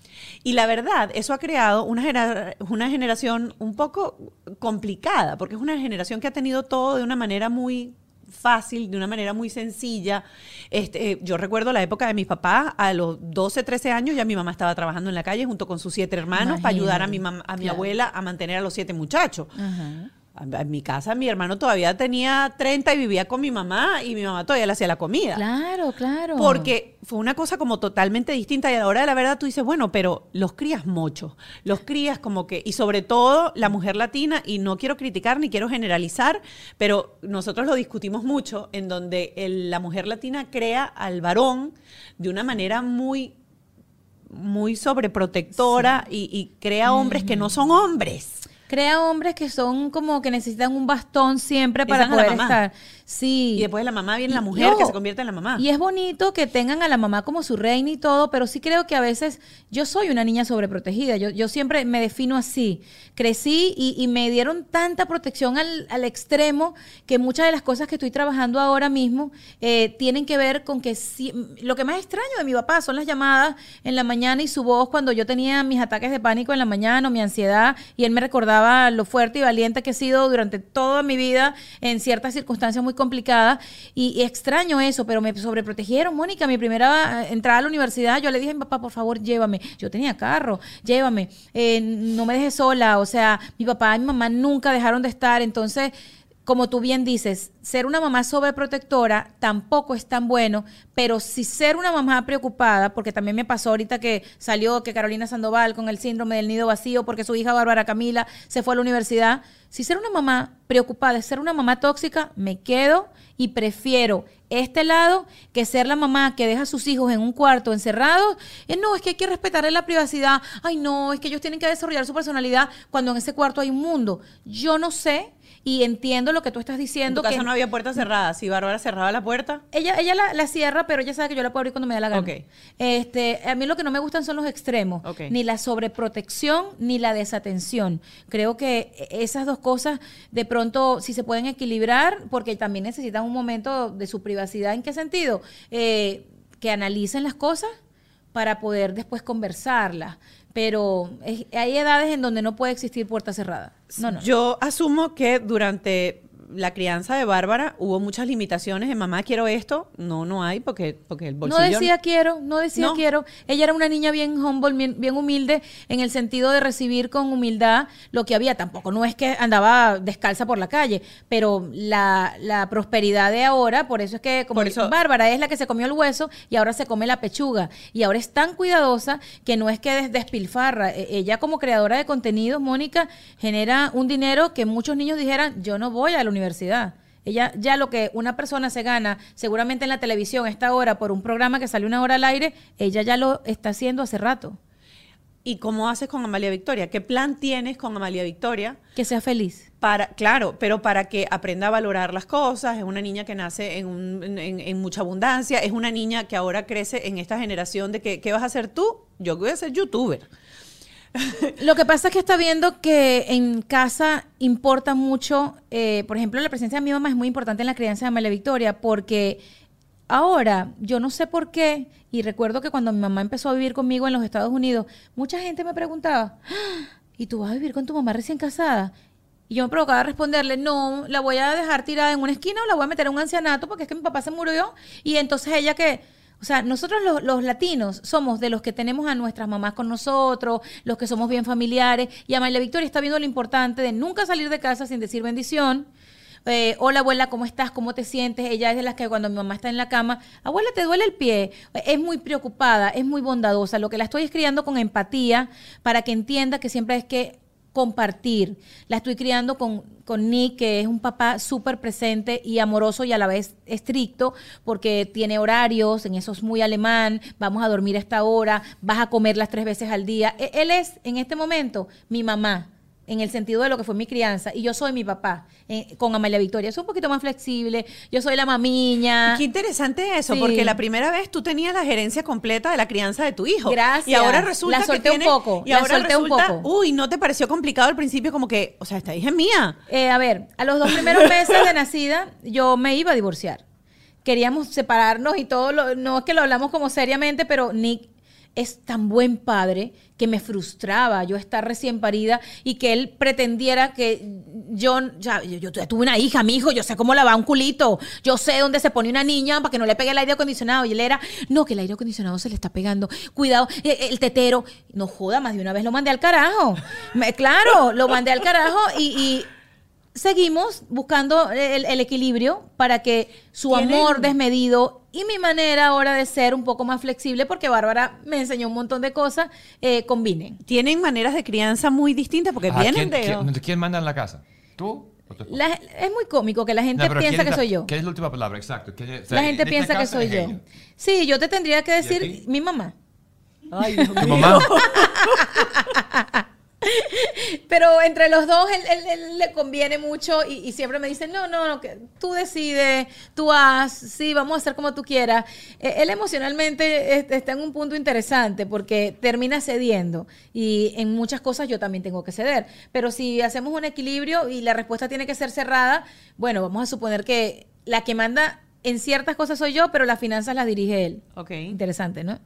Y la verdad, eso ha creado una, genera- una generación un poco complicada, porque es una generación que ha tenido todo de una manera muy fácil, de una manera muy sencilla. Este, eh, yo recuerdo la época de mis papás, a los 12, 13 años ya mi mamá estaba trabajando en la calle junto con sus siete hermanos para ayudar a mi, a mi Claro. abuela a mantener a los siete muchachos. Ajá. En mi casa mi hermano todavía tenía 30 y vivía con mi mamá y mi mamá todavía le hacía la comida. Claro, claro. Porque fue una cosa como totalmente distinta y a la hora de la verdad tú dices, bueno, pero los crías mucho, los crías como que, y sobre todo la mujer latina, y no quiero criticar ni quiero generalizar, pero nosotros lo discutimos mucho, en donde el- la mujer latina crea al varón de una manera muy muy sobreprotectora y, y crea hombres que no son hombres. Crea hombres que son como que necesitan un bastón siempre para poder estar. Sí. Y después de la mamá viene la mujer que se convierte en la mamá. Y es bonito que tengan a la mamá como su reina y todo, pero sí creo que a veces yo soy una niña sobreprotegida. Yo, yo siempre me defino así. Crecí y, y me dieron tanta protección al, al extremo que muchas de las cosas que estoy trabajando ahora mismo eh, tienen que ver con que sí- lo que más extraño de mi papá son las llamadas en la mañana y su voz cuando yo tenía mis ataques de pánico en la mañana o mi ansiedad y él me recordaba lo fuerte y valiente que he sido durante toda mi vida en ciertas circunstancias muy complicadas y, extraño eso, pero me sobreprotegieron. Mónica, mi primera eh, entrada a la universidad, yo le dije a papá, por favor, llévame. Yo tenía carro, llévame, eh, no me dejes sola. O sea, mi papá y mi mamá nunca dejaron de estar, entonces como tú bien dices, ser una mamá sobreprotectora tampoco es tan bueno, pero si ser una mamá preocupada, porque también me pasó ahorita que salió que Carolina Sandoval con el síndrome del nido vacío porque su hija Bárbara Camila se fue a la universidad, si ser una mamá preocupada es ser una mamá tóxica, me quedo y prefiero este lado que ser la mamá que deja a sus hijos en un cuarto encerrados. Eh, no, es que hay que respetarle la privacidad. Ay, no, es que ellos tienen que desarrollar su personalidad cuando en ese cuarto hay un mundo. Yo no sé y entiendo lo que tú estás En diciendo. tu casa que no había puertas cerradas. Si Bárbara cerraba la puerta, ella, ella la, la cierra, pero ella sabe que yo la puedo abrir cuando me da la gana. Este, a mí lo que no me gustan son los extremos, Ok. ni la sobreprotección ni la desatención. Creo que esas dos cosas de pronto si se pueden equilibrar, porque también necesitan un momento de su privacidad. ¿En qué sentido? Eh, que analicen las cosas para poder después conversarlas. Pero hay edades en donde no puede existir puerta cerrada. No, no. Yo asumo que durante la crianza de Bárbara hubo muchas limitaciones de mamá, quiero esto. No, no hay porque, porque el No bolsillo... decía quiero, no decía No. quiero. Ella era una niña bien humble, bien, bien humilde, en el sentido de recibir con humildad lo que había. Tampoco no es que andaba descalza por la calle, pero la, la prosperidad de ahora, por eso es que como eso- Bárbara es la que se comió el hueso y ahora se come la pechuga. Y ahora es tan cuidadosa que no es que des- despilfarra. E- Ella como creadora de contenidos, Mónica, genera un dinero que muchos niños dijeran, yo no voy a la universidad. Ella ya lo que una persona se gana seguramente en la televisión a esta hora por un programa que sale una hora al aire, ella ya lo está haciendo hace rato. ¿Y cómo haces con Amalia Victoria? ¿Qué plan tienes con Amalia Victoria? Que sea feliz. Para, claro, pero para que aprenda a valorar las cosas, es una niña que nace en, un- en- en mucha abundancia, es una niña que ahora crece en esta generación de que, ¿qué vas a hacer tú? Yo voy a ser youtuber. Lo que pasa es que está viendo que en casa importa mucho, eh, por ejemplo, la presencia de mi mamá es muy importante en la crianza de Amalia Victoria, porque ahora yo no sé por qué, y recuerdo que cuando mi mamá empezó a vivir conmigo en los Estados Unidos, mucha gente me preguntaba, "Ah, ¿y tú vas a vivir con tu mamá recién casada? Y yo me provocaba responderle, no, la voy a dejar tirada en una esquina o la voy a meter en un ancianato porque es que mi papá se murió. Y entonces ella que, O sea, nosotros los, latinos somos de los que tenemos a nuestras mamás con nosotros, los que somos bien familiares, y Amalia Victoria está viendo lo importante de nunca salir de casa sin decir bendición. Eh, Hola abuela, ¿cómo estás? ¿Cómo te sientes? Ella es de las que cuando mi mamá está en la cama, abuela, ¿te duele el pie? Es muy preocupada, es muy bondadosa. Lo que la estoy escribiendo con empatía para que entienda que siempre es que compartir. La estoy criando con, con Nick, que es un papá súper presente y amoroso y a la vez estricto, porque tiene horarios, en eso es muy alemán, vamos a dormir a esta hora, vas a comer las tres veces al día. E- Él es, en este momento, mi mamá en el sentido de lo que fue mi crianza, y yo soy mi papá, eh, con Amalia Victoria. Soy un poquito más flexible, yo soy la mamiña. Qué interesante eso, Sí. porque la primera vez tú tenías la gerencia completa de la crianza de tu hijo. Gracias. Y ahora resulta La solté que un poco, Y la ahora solté un resulta, poco. uy, ¿no te pareció complicado al principio como que, o sea, esta hija es mía? Eh, a ver, a los dos primeros meses de nacida, yo me iba a divorciar. Queríamos separarnos y todo, lo- no es que lo hablamos como seriamente, pero Nick es tan buen padre que me frustraba yo estar recién parida y que él pretendiera que yo, ya, yo, tuve una hija, mi hijo, yo sé cómo lavar un culito, yo sé dónde se pone una niña para que no le pegue el aire acondicionado. Y él era, no, que el aire acondicionado se le está pegando, cuidado, eh, el tetero, no joda, más de una vez lo mandé al carajo. Claro, lo mandé al carajo y seguimos buscando el, el equilibrio para que su ¿Tienen- amor desmedido y mi manera ahora de ser un poco más flexible, porque Bárbara me enseñó un montón de cosas, eh, combinen. Tienen maneras de crianza muy distintas porque Ah, vienen ¿quién, de... quién- ¿Quién manda en la casa? ¿Tú? La- es muy cómico que la gente No, piensa ¿quién que la- soy yo. ¿Qué es la última palabra? Exacto. ¿Quién es- o sea, La gente piensa que soy yo. ella. Sí, yo te tendría que decir mi mamá. Ay, Dios ¿Tu mío. mamá? Pero entre los dos, él, él- él le conviene mucho y, y siempre me dice, no, no, no, que tú decides, tú haz, sí, vamos a hacer como tú quieras. Eh, él emocionalmente está en un punto interesante porque termina cediendo y en muchas cosas yo también tengo que ceder. Pero si hacemos un equilibrio y la respuesta tiene que ser cerrada, bueno, vamos a suponer que la que manda en ciertas cosas soy yo, pero las finanzas las dirige él. Ok. Interesante, ¿no?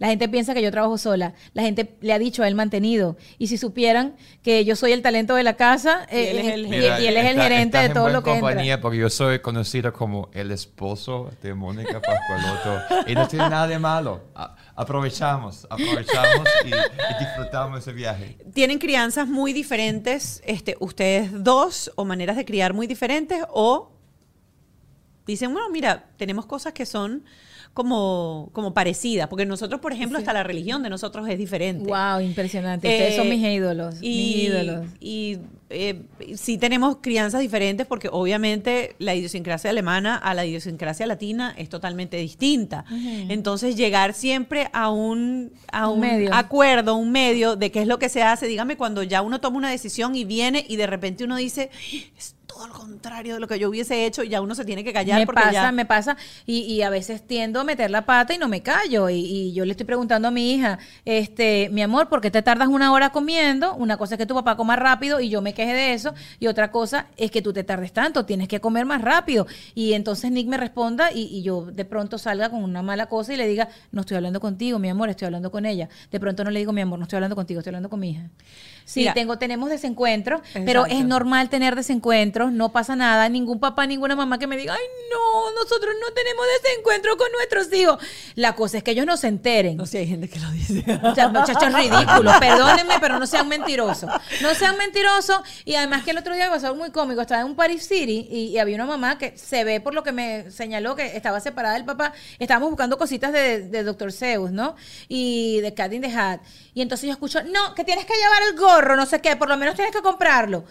La gente piensa que yo trabajo sola. La gente le ha dicho a él mantenido. Y si supieran que yo soy el talento de la casa Y él es eh, el y- Mira, y él es el está- gerente de todo lo que compañía entra. porque yo soy conocido como el esposo de Mónica Pascualoto y no tiene nada de malo. Aprovechamos, aprovechamos y, y disfrutamos ese viaje. ¿Tienen crianzas muy diferentes, este, ustedes dos, o maneras de criar muy diferentes? ¿O dicen, bueno, mira, tenemos cosas que son como, como parecidas? Porque nosotros, por ejemplo, hasta la religión de nosotros es diferente. Wow, impresionante. Ustedes son Eh, mis ídolos. Y, mis ídolos. y eh, sí tenemos crianzas diferentes porque obviamente la idiosincrasia alemana a la idiosincrasia latina es totalmente distinta. Entonces llegar siempre a un, a Un un medio. acuerdo, un medio de qué es lo que se hace, dígame cuando ya uno toma una decisión y viene y de repente uno dice, es todo lo contrario de lo que yo hubiese hecho, ya uno se tiene que callar me porque pasa, ya... me pasa. Y, y a veces tiendo a meter la pata y no me callo. Y, y yo le estoy preguntando a mi hija, este, mi amor, ¿por qué te tardas una hora comiendo? Una cosa es que tu papá coma rápido y yo me queje de eso. Y otra cosa es que tú te tardes tanto, tienes que comer más rápido. Y entonces Nick me responda y, y yo de pronto salga con una mala cosa y le diga, no estoy hablando contigo, mi amor, estoy hablando con ella. De pronto no le digo, mi amor, no estoy hablando contigo, estoy hablando con mi hija. Sí, Mira. tengo, tenemos desencuentros, pero es normal tener desencuentros, no pasa nada, ningún papá, ninguna mamá que me diga, ay no, nosotros no tenemos desencuentro con nuestros hijos. La cosa es que ellos no se enteren. No sé, hay gente que lo dice. O sea, muchachos ridículos, perdónenme, pero no sean mentirosos. No sean mentirosos. Y además que el otro día me pasó algo muy cómico. Estaba en un Paris City y, y había una mamá que se ve por lo que me señaló que estaba separada del papá. Estábamos buscando cositas de, de Dr. Zeus, ¿no? Y de Cat in the Hat. Y entonces yo escucho, no, que tienes que llevar el gorro, no sé qué, por lo menos tienes que comprarlo.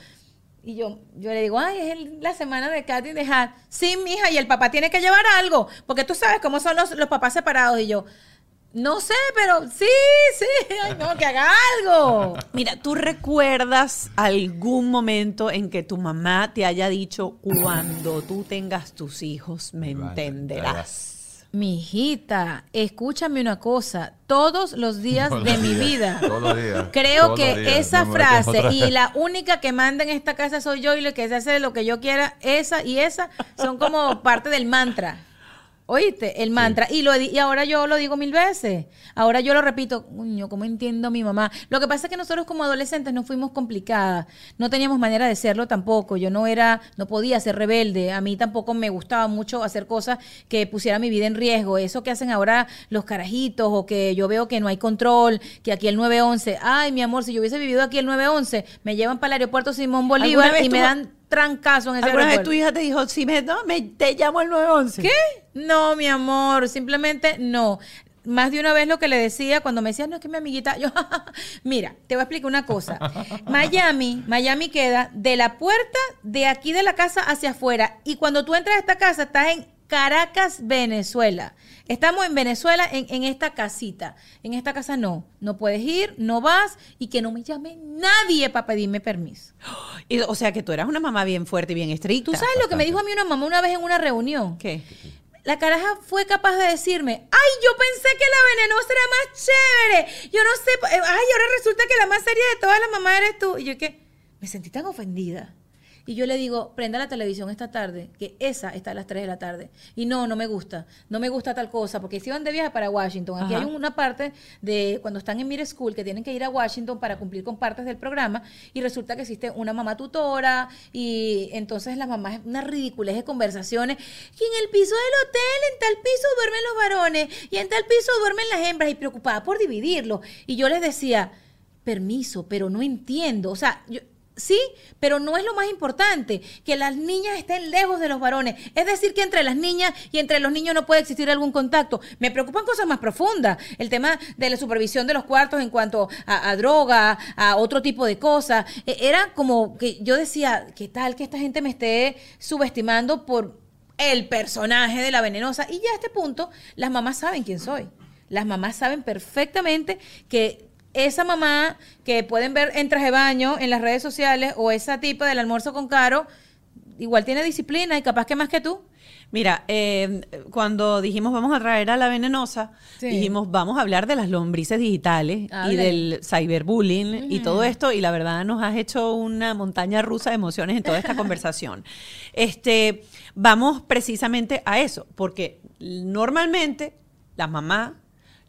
Y yo, yo le digo, ay, es el- la semana de in the Hat. Sí, mija, y el papá tiene que llevar algo, porque tú sabes cómo son los, los papás separados. Y yo, no sé, pero sí, sí, ay, no, que haga algo. Mira, ¿tú recuerdas algún momento en que tu mamá te haya dicho, cuando tú tengas tus hijos, me entenderás? Mi hijita, escúchame una cosa, todos los días Todos de mi vida. todos los días, Creo todos que días, esa no frase y la única que manda en esta casa soy yo y lo que se hace lo que yo quiera, esa y esa son como parte del mantra. Oíste, el mantra. Y, lo, y ahora yo lo digo mil veces. Ahora yo lo repito. Coño, ¿cómo entiendo a mi mamá? Lo que pasa es que nosotros como adolescentes no fuimos complicadas. No teníamos manera de serlo tampoco. Yo no era, no podía ser rebelde. A mí tampoco me gustaba mucho hacer cosas que pusieran mi vida en riesgo. Eso que hacen ahora los carajitos o que yo veo que no hay control, que aquí el 911. Ay, mi amor, si yo hubiese vivido aquí el 911, me llevan para el aeropuerto Simón Bolívar ¿Alguna vez y me dan trancazo en ese ¿Alguna vez aeropuerto. tu hija te dijo, si me, no, me te llamo al 911? ¿Qué? No, mi amor, simplemente no. Más de una vez lo que le decía cuando me decía, no, es que mi amiguita, yo, mira, te voy a explicar una cosa. Miami, Miami queda de la puerta de aquí de la casa hacia afuera. Y cuando tú entras a esta casa, estás en Caracas, Venezuela. Estamos en Venezuela, en, en esta casita. En esta casa no. No puedes ir, no vas y que no me llame nadie para pedirme permiso. Y, o sea, que tú eras una mamá bien fuerte y bien estricta. ¿Tú sabes lo que me dijo a mí una mamá una vez en una reunión? ¿Qué? La caraja fue capaz de decirme, ay, yo pensé que la venenosa era más chévere. Yo no sé, ay, ahora resulta que la más seria de todas las mamás eres tú. Y yo que me sentí tan ofendida. Y yo le digo, prenda la televisión esta tarde, que esa está a las 3 de la tarde. Y no, no me gusta, no me gusta tal cosa, porque si van de viaje para Washington, aquí Ajá. hay una parte de cuando están en Mid School que tienen que ir a Washington para cumplir con partes del programa y resulta que existe una mamá tutora y entonces las mamás, una ridiculez de conversaciones, que en el piso del hotel, en tal piso duermen los varones y en tal piso duermen las hembras y preocupada por dividirlo. Y yo les decía, permiso, pero no entiendo, o sea, yo... Sí, pero no es lo más importante, que las niñas estén lejos de los varones. Es decir, que entre las niñas y entre los niños no puede existir algún contacto. Me preocupan cosas más profundas. El tema de la supervisión de los cuartos en cuanto a, droga, a otro tipo de cosas. E- Era como que yo decía, ¿qué tal que esta gente me esté subestimando por el personaje de la venenosa? Y ya a este punto, las mamás saben quién soy. Las mamás saben perfectamente que esa mamá que pueden ver en traje de baño en las redes sociales o esa tipa del almuerzo con caro, igual tiene disciplina y capaz que más que tú. Mira, eh, cuando dijimos vamos a traer a la venenosa, Sí. dijimos vamos a hablar de las lombrices digitales y del cyberbullying y todo esto, y la verdad nos has hecho una montaña rusa de emociones en toda esta conversación. Este, vamos precisamente a eso, porque normalmente las mamás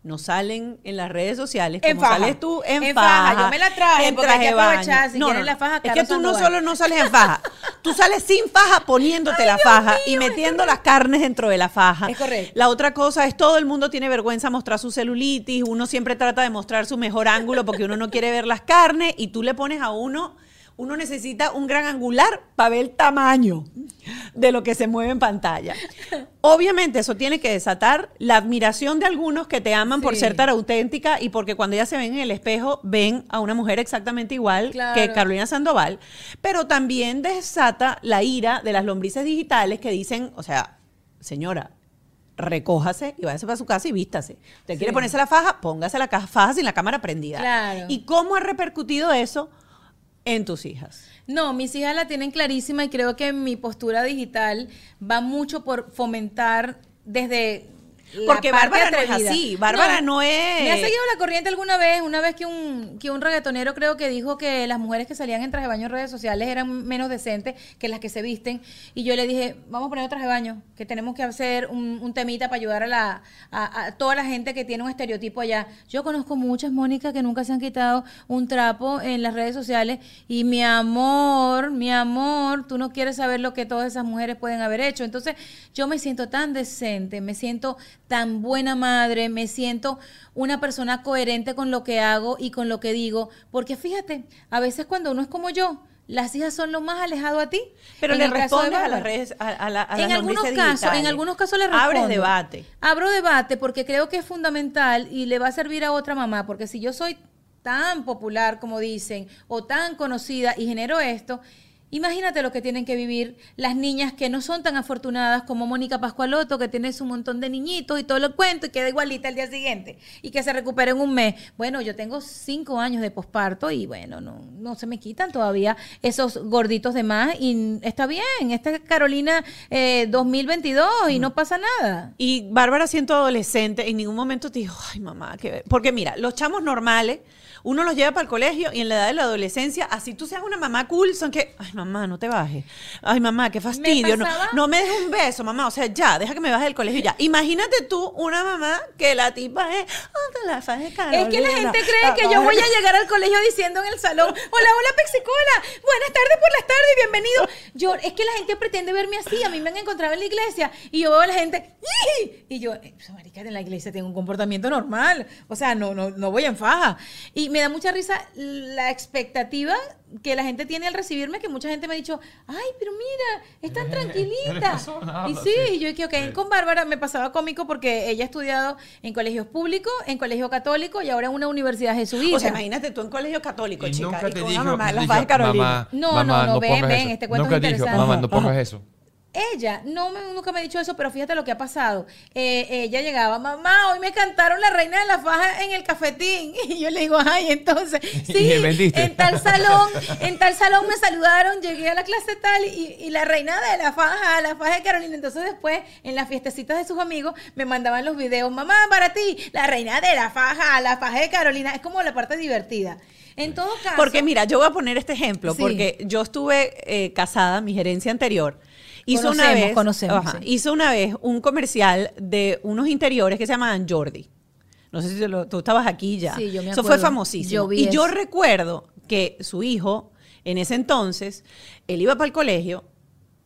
no salen en las redes sociales como En faja. sales tú en, En faja. faja. Yo me la traje en porque hay que aprovechar. Si quieren la faja, Es que tú no solo no sales en faja, tú sales sin faja poniéndote la faja y metiendo las carnes dentro de la faja. Es correcto. La otra cosa es todo el mundo tiene vergüenza de mostrar su celulitis, uno siempre trata de mostrar su mejor ángulo porque uno no quiere ver las carnes y tú le pones a uno, uno necesita un gran angular para ver el tamaño de lo que se mueve en pantalla. Obviamente eso tiene que desatar la admiración de algunos que te aman por ser tan auténtica y porque cuando ellas se ven en el espejo ven a una mujer exactamente igual Claro. que Carolina Sandoval, pero también desata la ira de las lombrices digitales que dicen, o sea, señora, recójase y váyase para su casa y vístase. Usted quiere ponerse la faja, póngase la faja sin la cámara prendida. Claro. ¿Y cómo ha repercutido eso en tus hijas? No, mis hijas la tienen clarísima y creo que mi postura digital va mucho por fomentar desde Porque Bárbara no es así, Bárbara no es- Me ha seguido la corriente alguna vez, una vez que un, que un reggaetonero creo que dijo que las mujeres que salían en traje de baño en redes sociales eran menos decentes que las que se visten. Y yo le dije, vamos a poner traje de baño, que tenemos que hacer un, un temita para ayudar a, la, a, a toda la gente que tiene un estereotipo allá. Yo conozco muchas, Mónica, que nunca se han quitado un trapo en las redes sociales. Y mi amor, mi amor, tú no quieres saber lo que todas esas mujeres pueden haber hecho. Entonces, yo me siento tan decente, me siento tan buena madre, me siento una persona coherente con lo que hago y con lo que digo. Porque fíjate, a veces cuando uno es como yo, las hijas son lo más alejado a ti. Pero En le respondes a las redes, a, a la- a en las algunos casos, en algunos casos le respondo. Abres debate. Abro debate porque creo que es fundamental y le va a servir a otra mamá, porque si yo soy tan popular como dicen o tan conocida y genero esto, imagínate lo que tienen que vivir las niñas que no son tan afortunadas como Mónica Pascualoto, que tiene su montón de niñitos y todo lo cuento y queda igualita el día siguiente y que se recupera en un mes. Bueno, yo tengo cinco años de posparto y bueno, no, no se me quitan todavía esos gorditos de más y está bien, esta es Carolina eh, 2022 y no pasa nada. Y Bárbara siendo adolescente, en ningún momento te dijo, ay mamá, que porque mira, los chamos normales, uno los lleva para el colegio y en la edad de la adolescencia, así tú seas una mamá cool, son que, ay mamá, no te bajes. Ay mamá, qué fastidio. No, pasaba- no me dejes un beso, mamá. O sea, ya, deja que me baje del colegio ya. Imagínate tú una mamá que la tipa es, "Ah, te la faje, Es que la gente cree que yo voy a llegar al colegio diciendo en el salón, hola, hola Pexicola, buenas tardes por las tardes, bienvenido. Yo, es que la gente pretende verme así, a mí me han encontrado en la iglesia y yo veo a la gente, y yo, eh, marica, en la iglesia tengo un comportamiento normal, o sea, no, no, no voy en faja. Y me da mucha risa la expectativa que la gente tiene al recibirme, que mucha gente me ha dicho, ay, pero mira, es tan tranquilita. persona Y sí, sí. y yo dije, ok, con Bárbara me pasaba cómico porque ella ha estudiado en colegios públicos, en colegio católico y ahora en una universidad jesuita. O sea, imagínate tú en colegio católico, Y chica. nunca y te con dijo, una mamá no las dijo, mamá, No, mamá, no, no, ven, pongas ven, eso". este cuento Nunca es dijo, interesante. mamá, no pongas eso. Ella, no me, nunca me ha dicho eso, pero fíjate lo que ha pasado. Eh, ella llegaba, mamá, hoy me cantaron la reina de la faja en el cafetín. Y yo le digo, ay, entonces, sí, en tal salón, en tal salón me saludaron, llegué a la clase tal y, y la reina de la faja, la faja de Carolina. Entonces después, en las fiestecitas de sus amigos, me mandaban los videos, mamá, para ti, la reina de la faja, la faja de Carolina. Es como la parte divertida. En todo caso. Porque mira, yo voy a poner este ejemplo, Sí. porque yo estuve eh, casada, mi gerencia anterior. Hizo una vez, conocemos, ajá, sí. hizo una vez un comercial de unos interiores que se llamaban Jordi. No sé si lo- tú estabas aquí ya. Sí, yo me Eso fue acuerdo. famosísimo. Yo y yo recuerdo que su hijo, en ese entonces, él iba para el colegio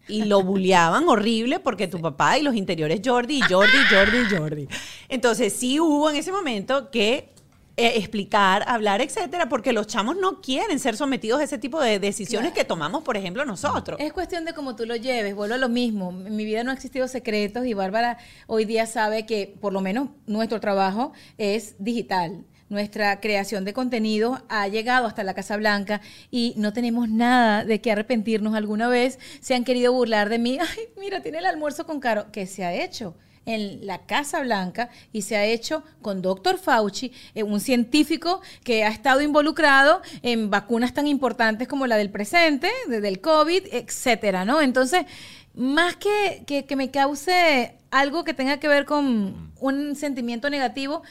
y lo bulleaban horrible porque tu papá y los interiores Jordi, y Jordi, Jordi, y Jordi. Entonces sí hubo en ese momento que eh, explicar, hablar, etcétera, porque los chamos no quieren ser sometidos a ese tipo de decisiones que tomamos, por ejemplo, nosotros. Es cuestión de cómo tú lo lleves, vuelvo a lo mismo. En mi vida no ha existido secretos y Bárbara hoy día sabe que por lo menos nuestro trabajo es digital. Nuestra creación de contenido ha llegado hasta la Casa Blanca y no tenemos nada de qué arrepentirnos alguna vez. Se han querido burlar de mí. Ay, mira, tiene el almuerzo con Caro. ¿Qué se ha hecho? En la Casa Blanca y se ha hecho con Dr. Fauci, eh, un científico que ha estado involucrado en vacunas tan importantes como la del presente, de- del COVID, etcétera, ¿no? Entonces, más que, que, que me cause algo que tenga que ver con un sentimiento negativo,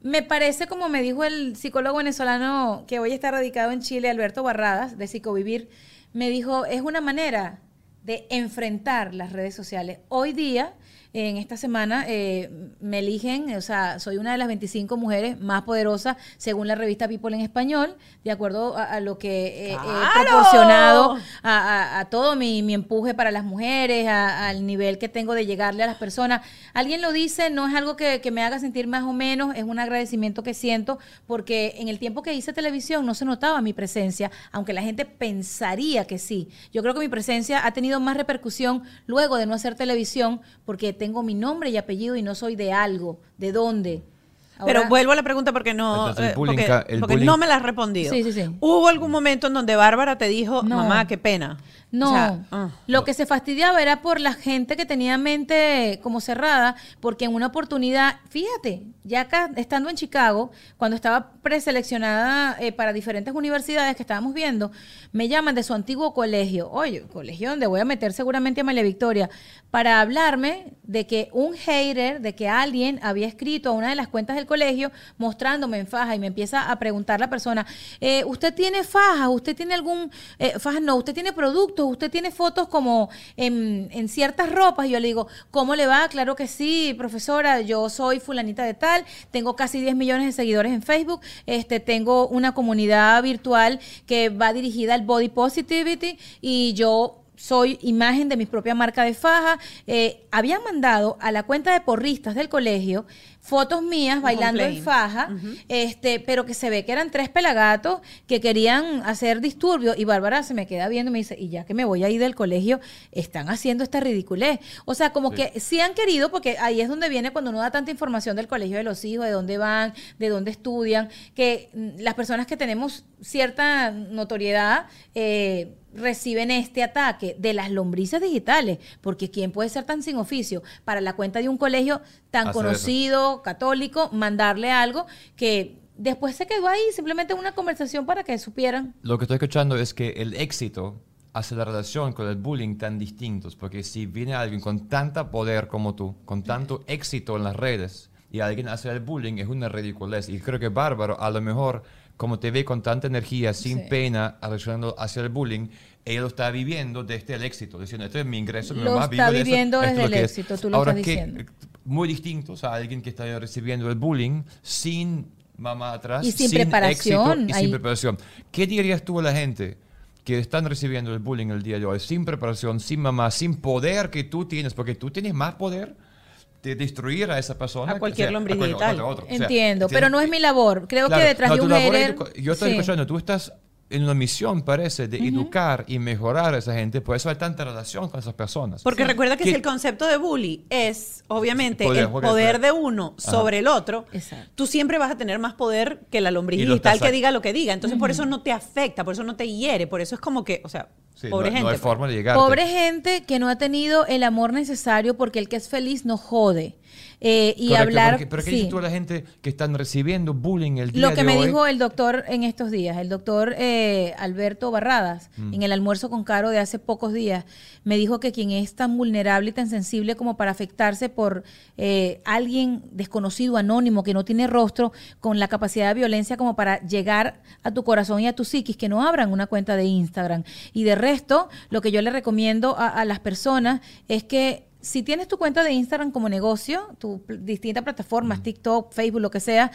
me parece, como me dijo el psicólogo venezolano que hoy está radicado en Chile, Alberto Barradas, de Psicovivir, me dijo, es una manera de enfrentar las redes sociales. Hoy día, en esta semana, eh, me eligen, o sea, soy una de las 25 mujeres más poderosas según la revista People en español, de acuerdo a, a lo que eh, ¡Claro! he proporcionado a, a- a todo mi, mi empuje para las mujeres, a- al nivel que tengo de llegarle a las personas. Alguien lo dice, no es algo que, que me haga sentir más o menos, es un agradecimiento que siento, porque en el tiempo que hice televisión no se notaba mi presencia, aunque la gente pensaría que sí. Yo creo que mi presencia ha tenido más repercusión luego de no hacer televisión, porque tengo mi nombre y apellido y no soy de algo, de dónde. Pero vuelvo a la pregunta porque no, Entonces, el eh, bullying porque, ca- el porque bullying- no me la has respondido. Sí, sí, sí. ¿Hubo algún momento en donde Bárbara te dijo, No. mamá, qué pena? No, O sea, ah. lo que se fastidiaba era por la gente que tenía mente como cerrada, porque en una oportunidad, fíjate, ya acá estando en Chicago, cuando estaba preseleccionada eh, para diferentes universidades que estábamos viendo, me llaman de su antiguo colegio, oye, colegio donde voy a meter seguramente a María Victoria, para hablarme de que un hater, de que alguien había escrito a una de las cuentas del colegio mostrándome en faja y me empieza a preguntar la persona, eh, ¿usted tiene faja? ¿Usted tiene algún, eh, faja no, usted tiene productos, usted tiene fotos como en, ciertas ropas? Yo le digo, ¿cómo le va? Claro que sí, profesora, yo soy fulanita de tal, tengo casi 10 millones de seguidores en Facebook, este, tengo una comunidad virtual que va dirigida al body positivity y yo soy imagen de mi propia marca de faja. Eh, habían mandado a la cuenta de porristas del colegio fotos mías bailando en faja, este, pero que se ve que eran tres pelagatos que querían hacer disturbios y Bárbara se me queda viendo y me dice, y ya que me voy a ir del colegio, están haciendo esta ridiculez. O sea, como que sí han querido, porque ahí es donde viene cuando uno da tanta información del colegio de los hijos, de dónde van, de dónde estudian, que mm, las personas que tenemos cierta notoriedad, eh, reciben este ataque de las lombrices digitales, porque ¿quién puede ser tan sin oficio para la cuenta de un colegio tan eso. Católico, mandarle algo que después se quedó ahí, simplemente una conversación para que supieran? Lo que estoy escuchando es que el éxito hace la relación con el bullying tan distintos, porque si viene alguien con tanta poder como tú, con tanto éxito en las redes, y alguien hace el bullying, es una ridiculez. Y creo que Bárbaro, a lo mejor, como te ve con tanta energía, sin Sí. pena, reaccionando hacia el bullying, ella lo está viviendo desde el éxito, diciendo, este es mi ingreso, mi Lo mamá está viviendo esto desde el que es". éxito, tú lo Ahora, estás diciendo. Muy distintos a alguien que está recibiendo el bullying sin mamá atrás, Y sin preparación, éxito y sin preparación. ¿Qué dirías tú a la gente que están recibiendo el bullying el día de hoy, sin preparación, sin mamá, sin poder que tú tienes, porque tú tienes más poder de destruir a esa persona. A cualquier o sea, lombriz digital. otro. O sea, Entiendo, pero no es mi labor. Creo Claro, que detrás no, de un labor Yo estoy sí. escuchando, tú estás en una misión, parece, de educar y mejorar a esa gente, por eso hay tanta relación con esas personas. Porque recuerda que ¿Qué- si el concepto de bully es, obviamente, Poder, el poder, de uno sobre el otro, Exacto. tú siempre vas a tener más poder que la lombriz digital que diga lo que diga. Entonces, por eso no te afecta, por eso no te hiere, por eso es como que, o sea, Sí, pobre no, gente. no hay pues. forma de llegar. Pobre gente que no ha tenido el amor necesario porque el que es feliz no jode. Eh, y hablar... Pero ¿qué sí. dices tú a la gente que están recibiendo bullying el día Lo que de me hoy? dijo el doctor en estos días, el doctor eh, Alberto Barradas, Mm. en el almuerzo con Caro de hace pocos días, me dijo que quien es tan vulnerable y tan sensible como para afectarse por eh, alguien desconocido, anónimo, que no tiene rostro, con la capacidad de violencia como para llegar a tu corazón y a tu psiquis, que no abran una cuenta de Instagram. Y de resto, lo que yo le recomiendo a, a las personas es que si tienes tu cuenta de Instagram como negocio, tus distintas plataformas, TikTok, Facebook, lo que sea,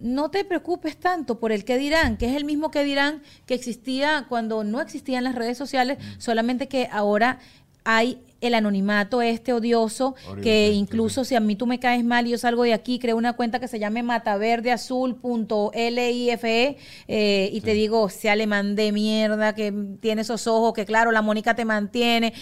no te preocupes tanto por el que dirán, que es el mismo que dirán que existía cuando no existían las redes sociales, solamente que ahora hay el anonimato este odioso, que sí, incluso si a mí tú me caes mal y yo salgo de aquí, creo una cuenta que se llame mataverdeazul.life eh, y te digo, se alemán de mierda, que tiene esos ojos, que claro, la Mónica te mantiene.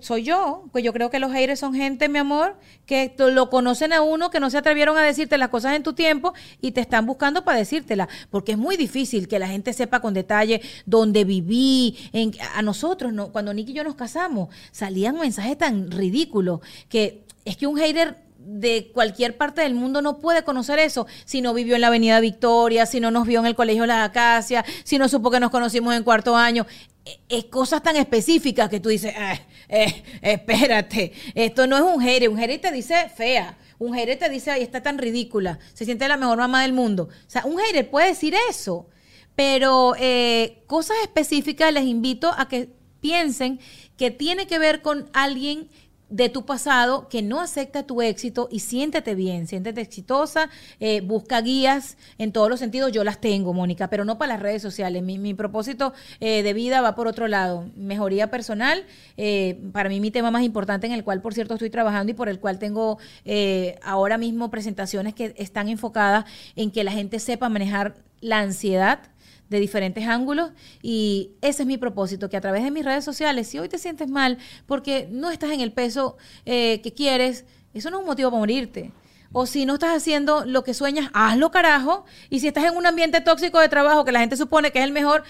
Soy yo, pues yo creo que los haters son gente, mi amor, que lo conocen a uno, que no se atrevieron a decirte las cosas en tu tiempo y te están buscando para decírtela, porque es muy difícil que la gente sepa con detalle dónde viví. En, a nosotros, no, cuando Nick y yo nos casamos, salían mensajes tan ridículos que es que un hater de cualquier parte del mundo no puede conocer eso si no vivió en la Avenida Victoria, si no nos vio en el Colegio Las Acacias, si no supo que nos conocimos en cuarto año. Eh, Es cosas tan específicas que tú dices, "Ah, eh, espérate, esto no es un hater, un hater te dice fea, un hater te dice, ay, está tan ridícula, se siente la mejor mamá del mundo. O sea, un hater puede decir eso, pero eh, cosas específicas les invito a que piensen que tiene que ver con alguien de tu pasado que no acepta tu éxito y siéntete bien, siéntete exitosa, eh, busca guías en todos los sentidos. Yo las tengo, Mónica, pero no para las redes sociales. Mi, propósito eh, de vida va por otro lado. Mejoría personal, eh, para mí mi tema más importante en el cual, por cierto, estoy trabajando y por el cual tengo eh, ahora mismo presentaciones que están enfocadas en que la gente sepa manejar la ansiedad de diferentes ángulos y ese es mi propósito, que a través de mis redes sociales, si hoy te sientes mal porque no estás en el peso eh, que quieres, eso no es un motivo para morirte. O si no estás haciendo lo que sueñas, hazlo carajo. Y si estás en un ambiente tóxico de trabajo que la gente supone que es el mejor,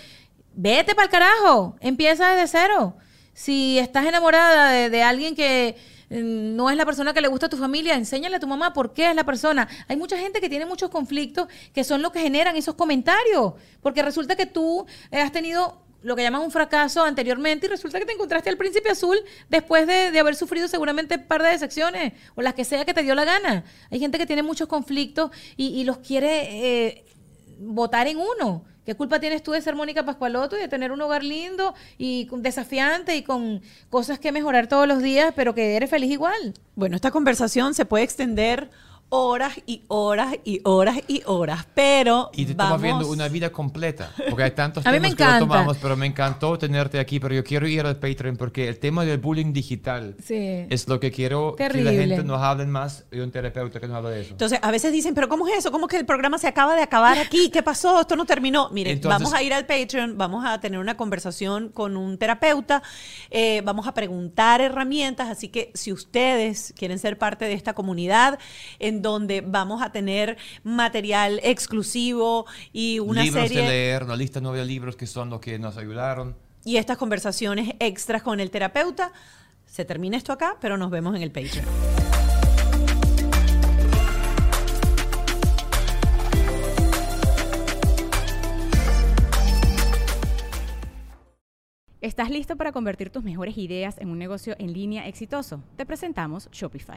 vete para el carajo, empieza desde cero. Si estás enamorada de, alguien que no es la persona que le gusta a tu familia, enséñale a tu mamá por qué es la persona. Hay mucha gente que tiene muchos conflictos que son lo que generan esos comentarios, porque resulta que tú eh, has tenido lo que llaman un fracaso anteriormente y resulta que te encontraste al príncipe azul después de, de haber sufrido seguramente un par de decepciones o las que sea que te dio la gana. Hay gente que tiene muchos conflictos y, y los quiere eh, votar en uno. ¿Qué culpa tienes tú de ser Mónica Pascualoto y de tener un hogar lindo y desafiante y con cosas que mejorar todos los días, pero que eres feliz igual? Bueno, esta conversación se puede extender horas y horas y horas y horas, pero Y te vamos... estamos viendo una vida completa, porque hay tantos A mí me temas que encanta. tomamos, pero me encantó tenerte aquí, pero yo quiero ir al Patreon porque el tema del bullying digital Sí. es lo que quiero que Terrible. la gente nos hable más y un terapeuta que nos hable de eso. Entonces, a veces dicen, pero ¿cómo es eso? ¿Cómo que el programa se acaba de acabar aquí? ¿Qué pasó? Esto no terminó. Miren, Entonces- vamos a ir al Patreon, vamos a tener una conversación con un terapeuta, eh, vamos a preguntar herramientas, así que si ustedes quieren ser parte de esta comunidad, en donde vamos a tener material exclusivo y una libros serie... de leer, una lista nueva de libros que son los que nos ayudaron. y estas conversaciones extras con el terapeuta. Se termina esto acá, pero nos vemos en el Patreon. ¿Estás listo para convertir tus mejores ideas en un negocio en línea exitoso? Te presentamos Shopify.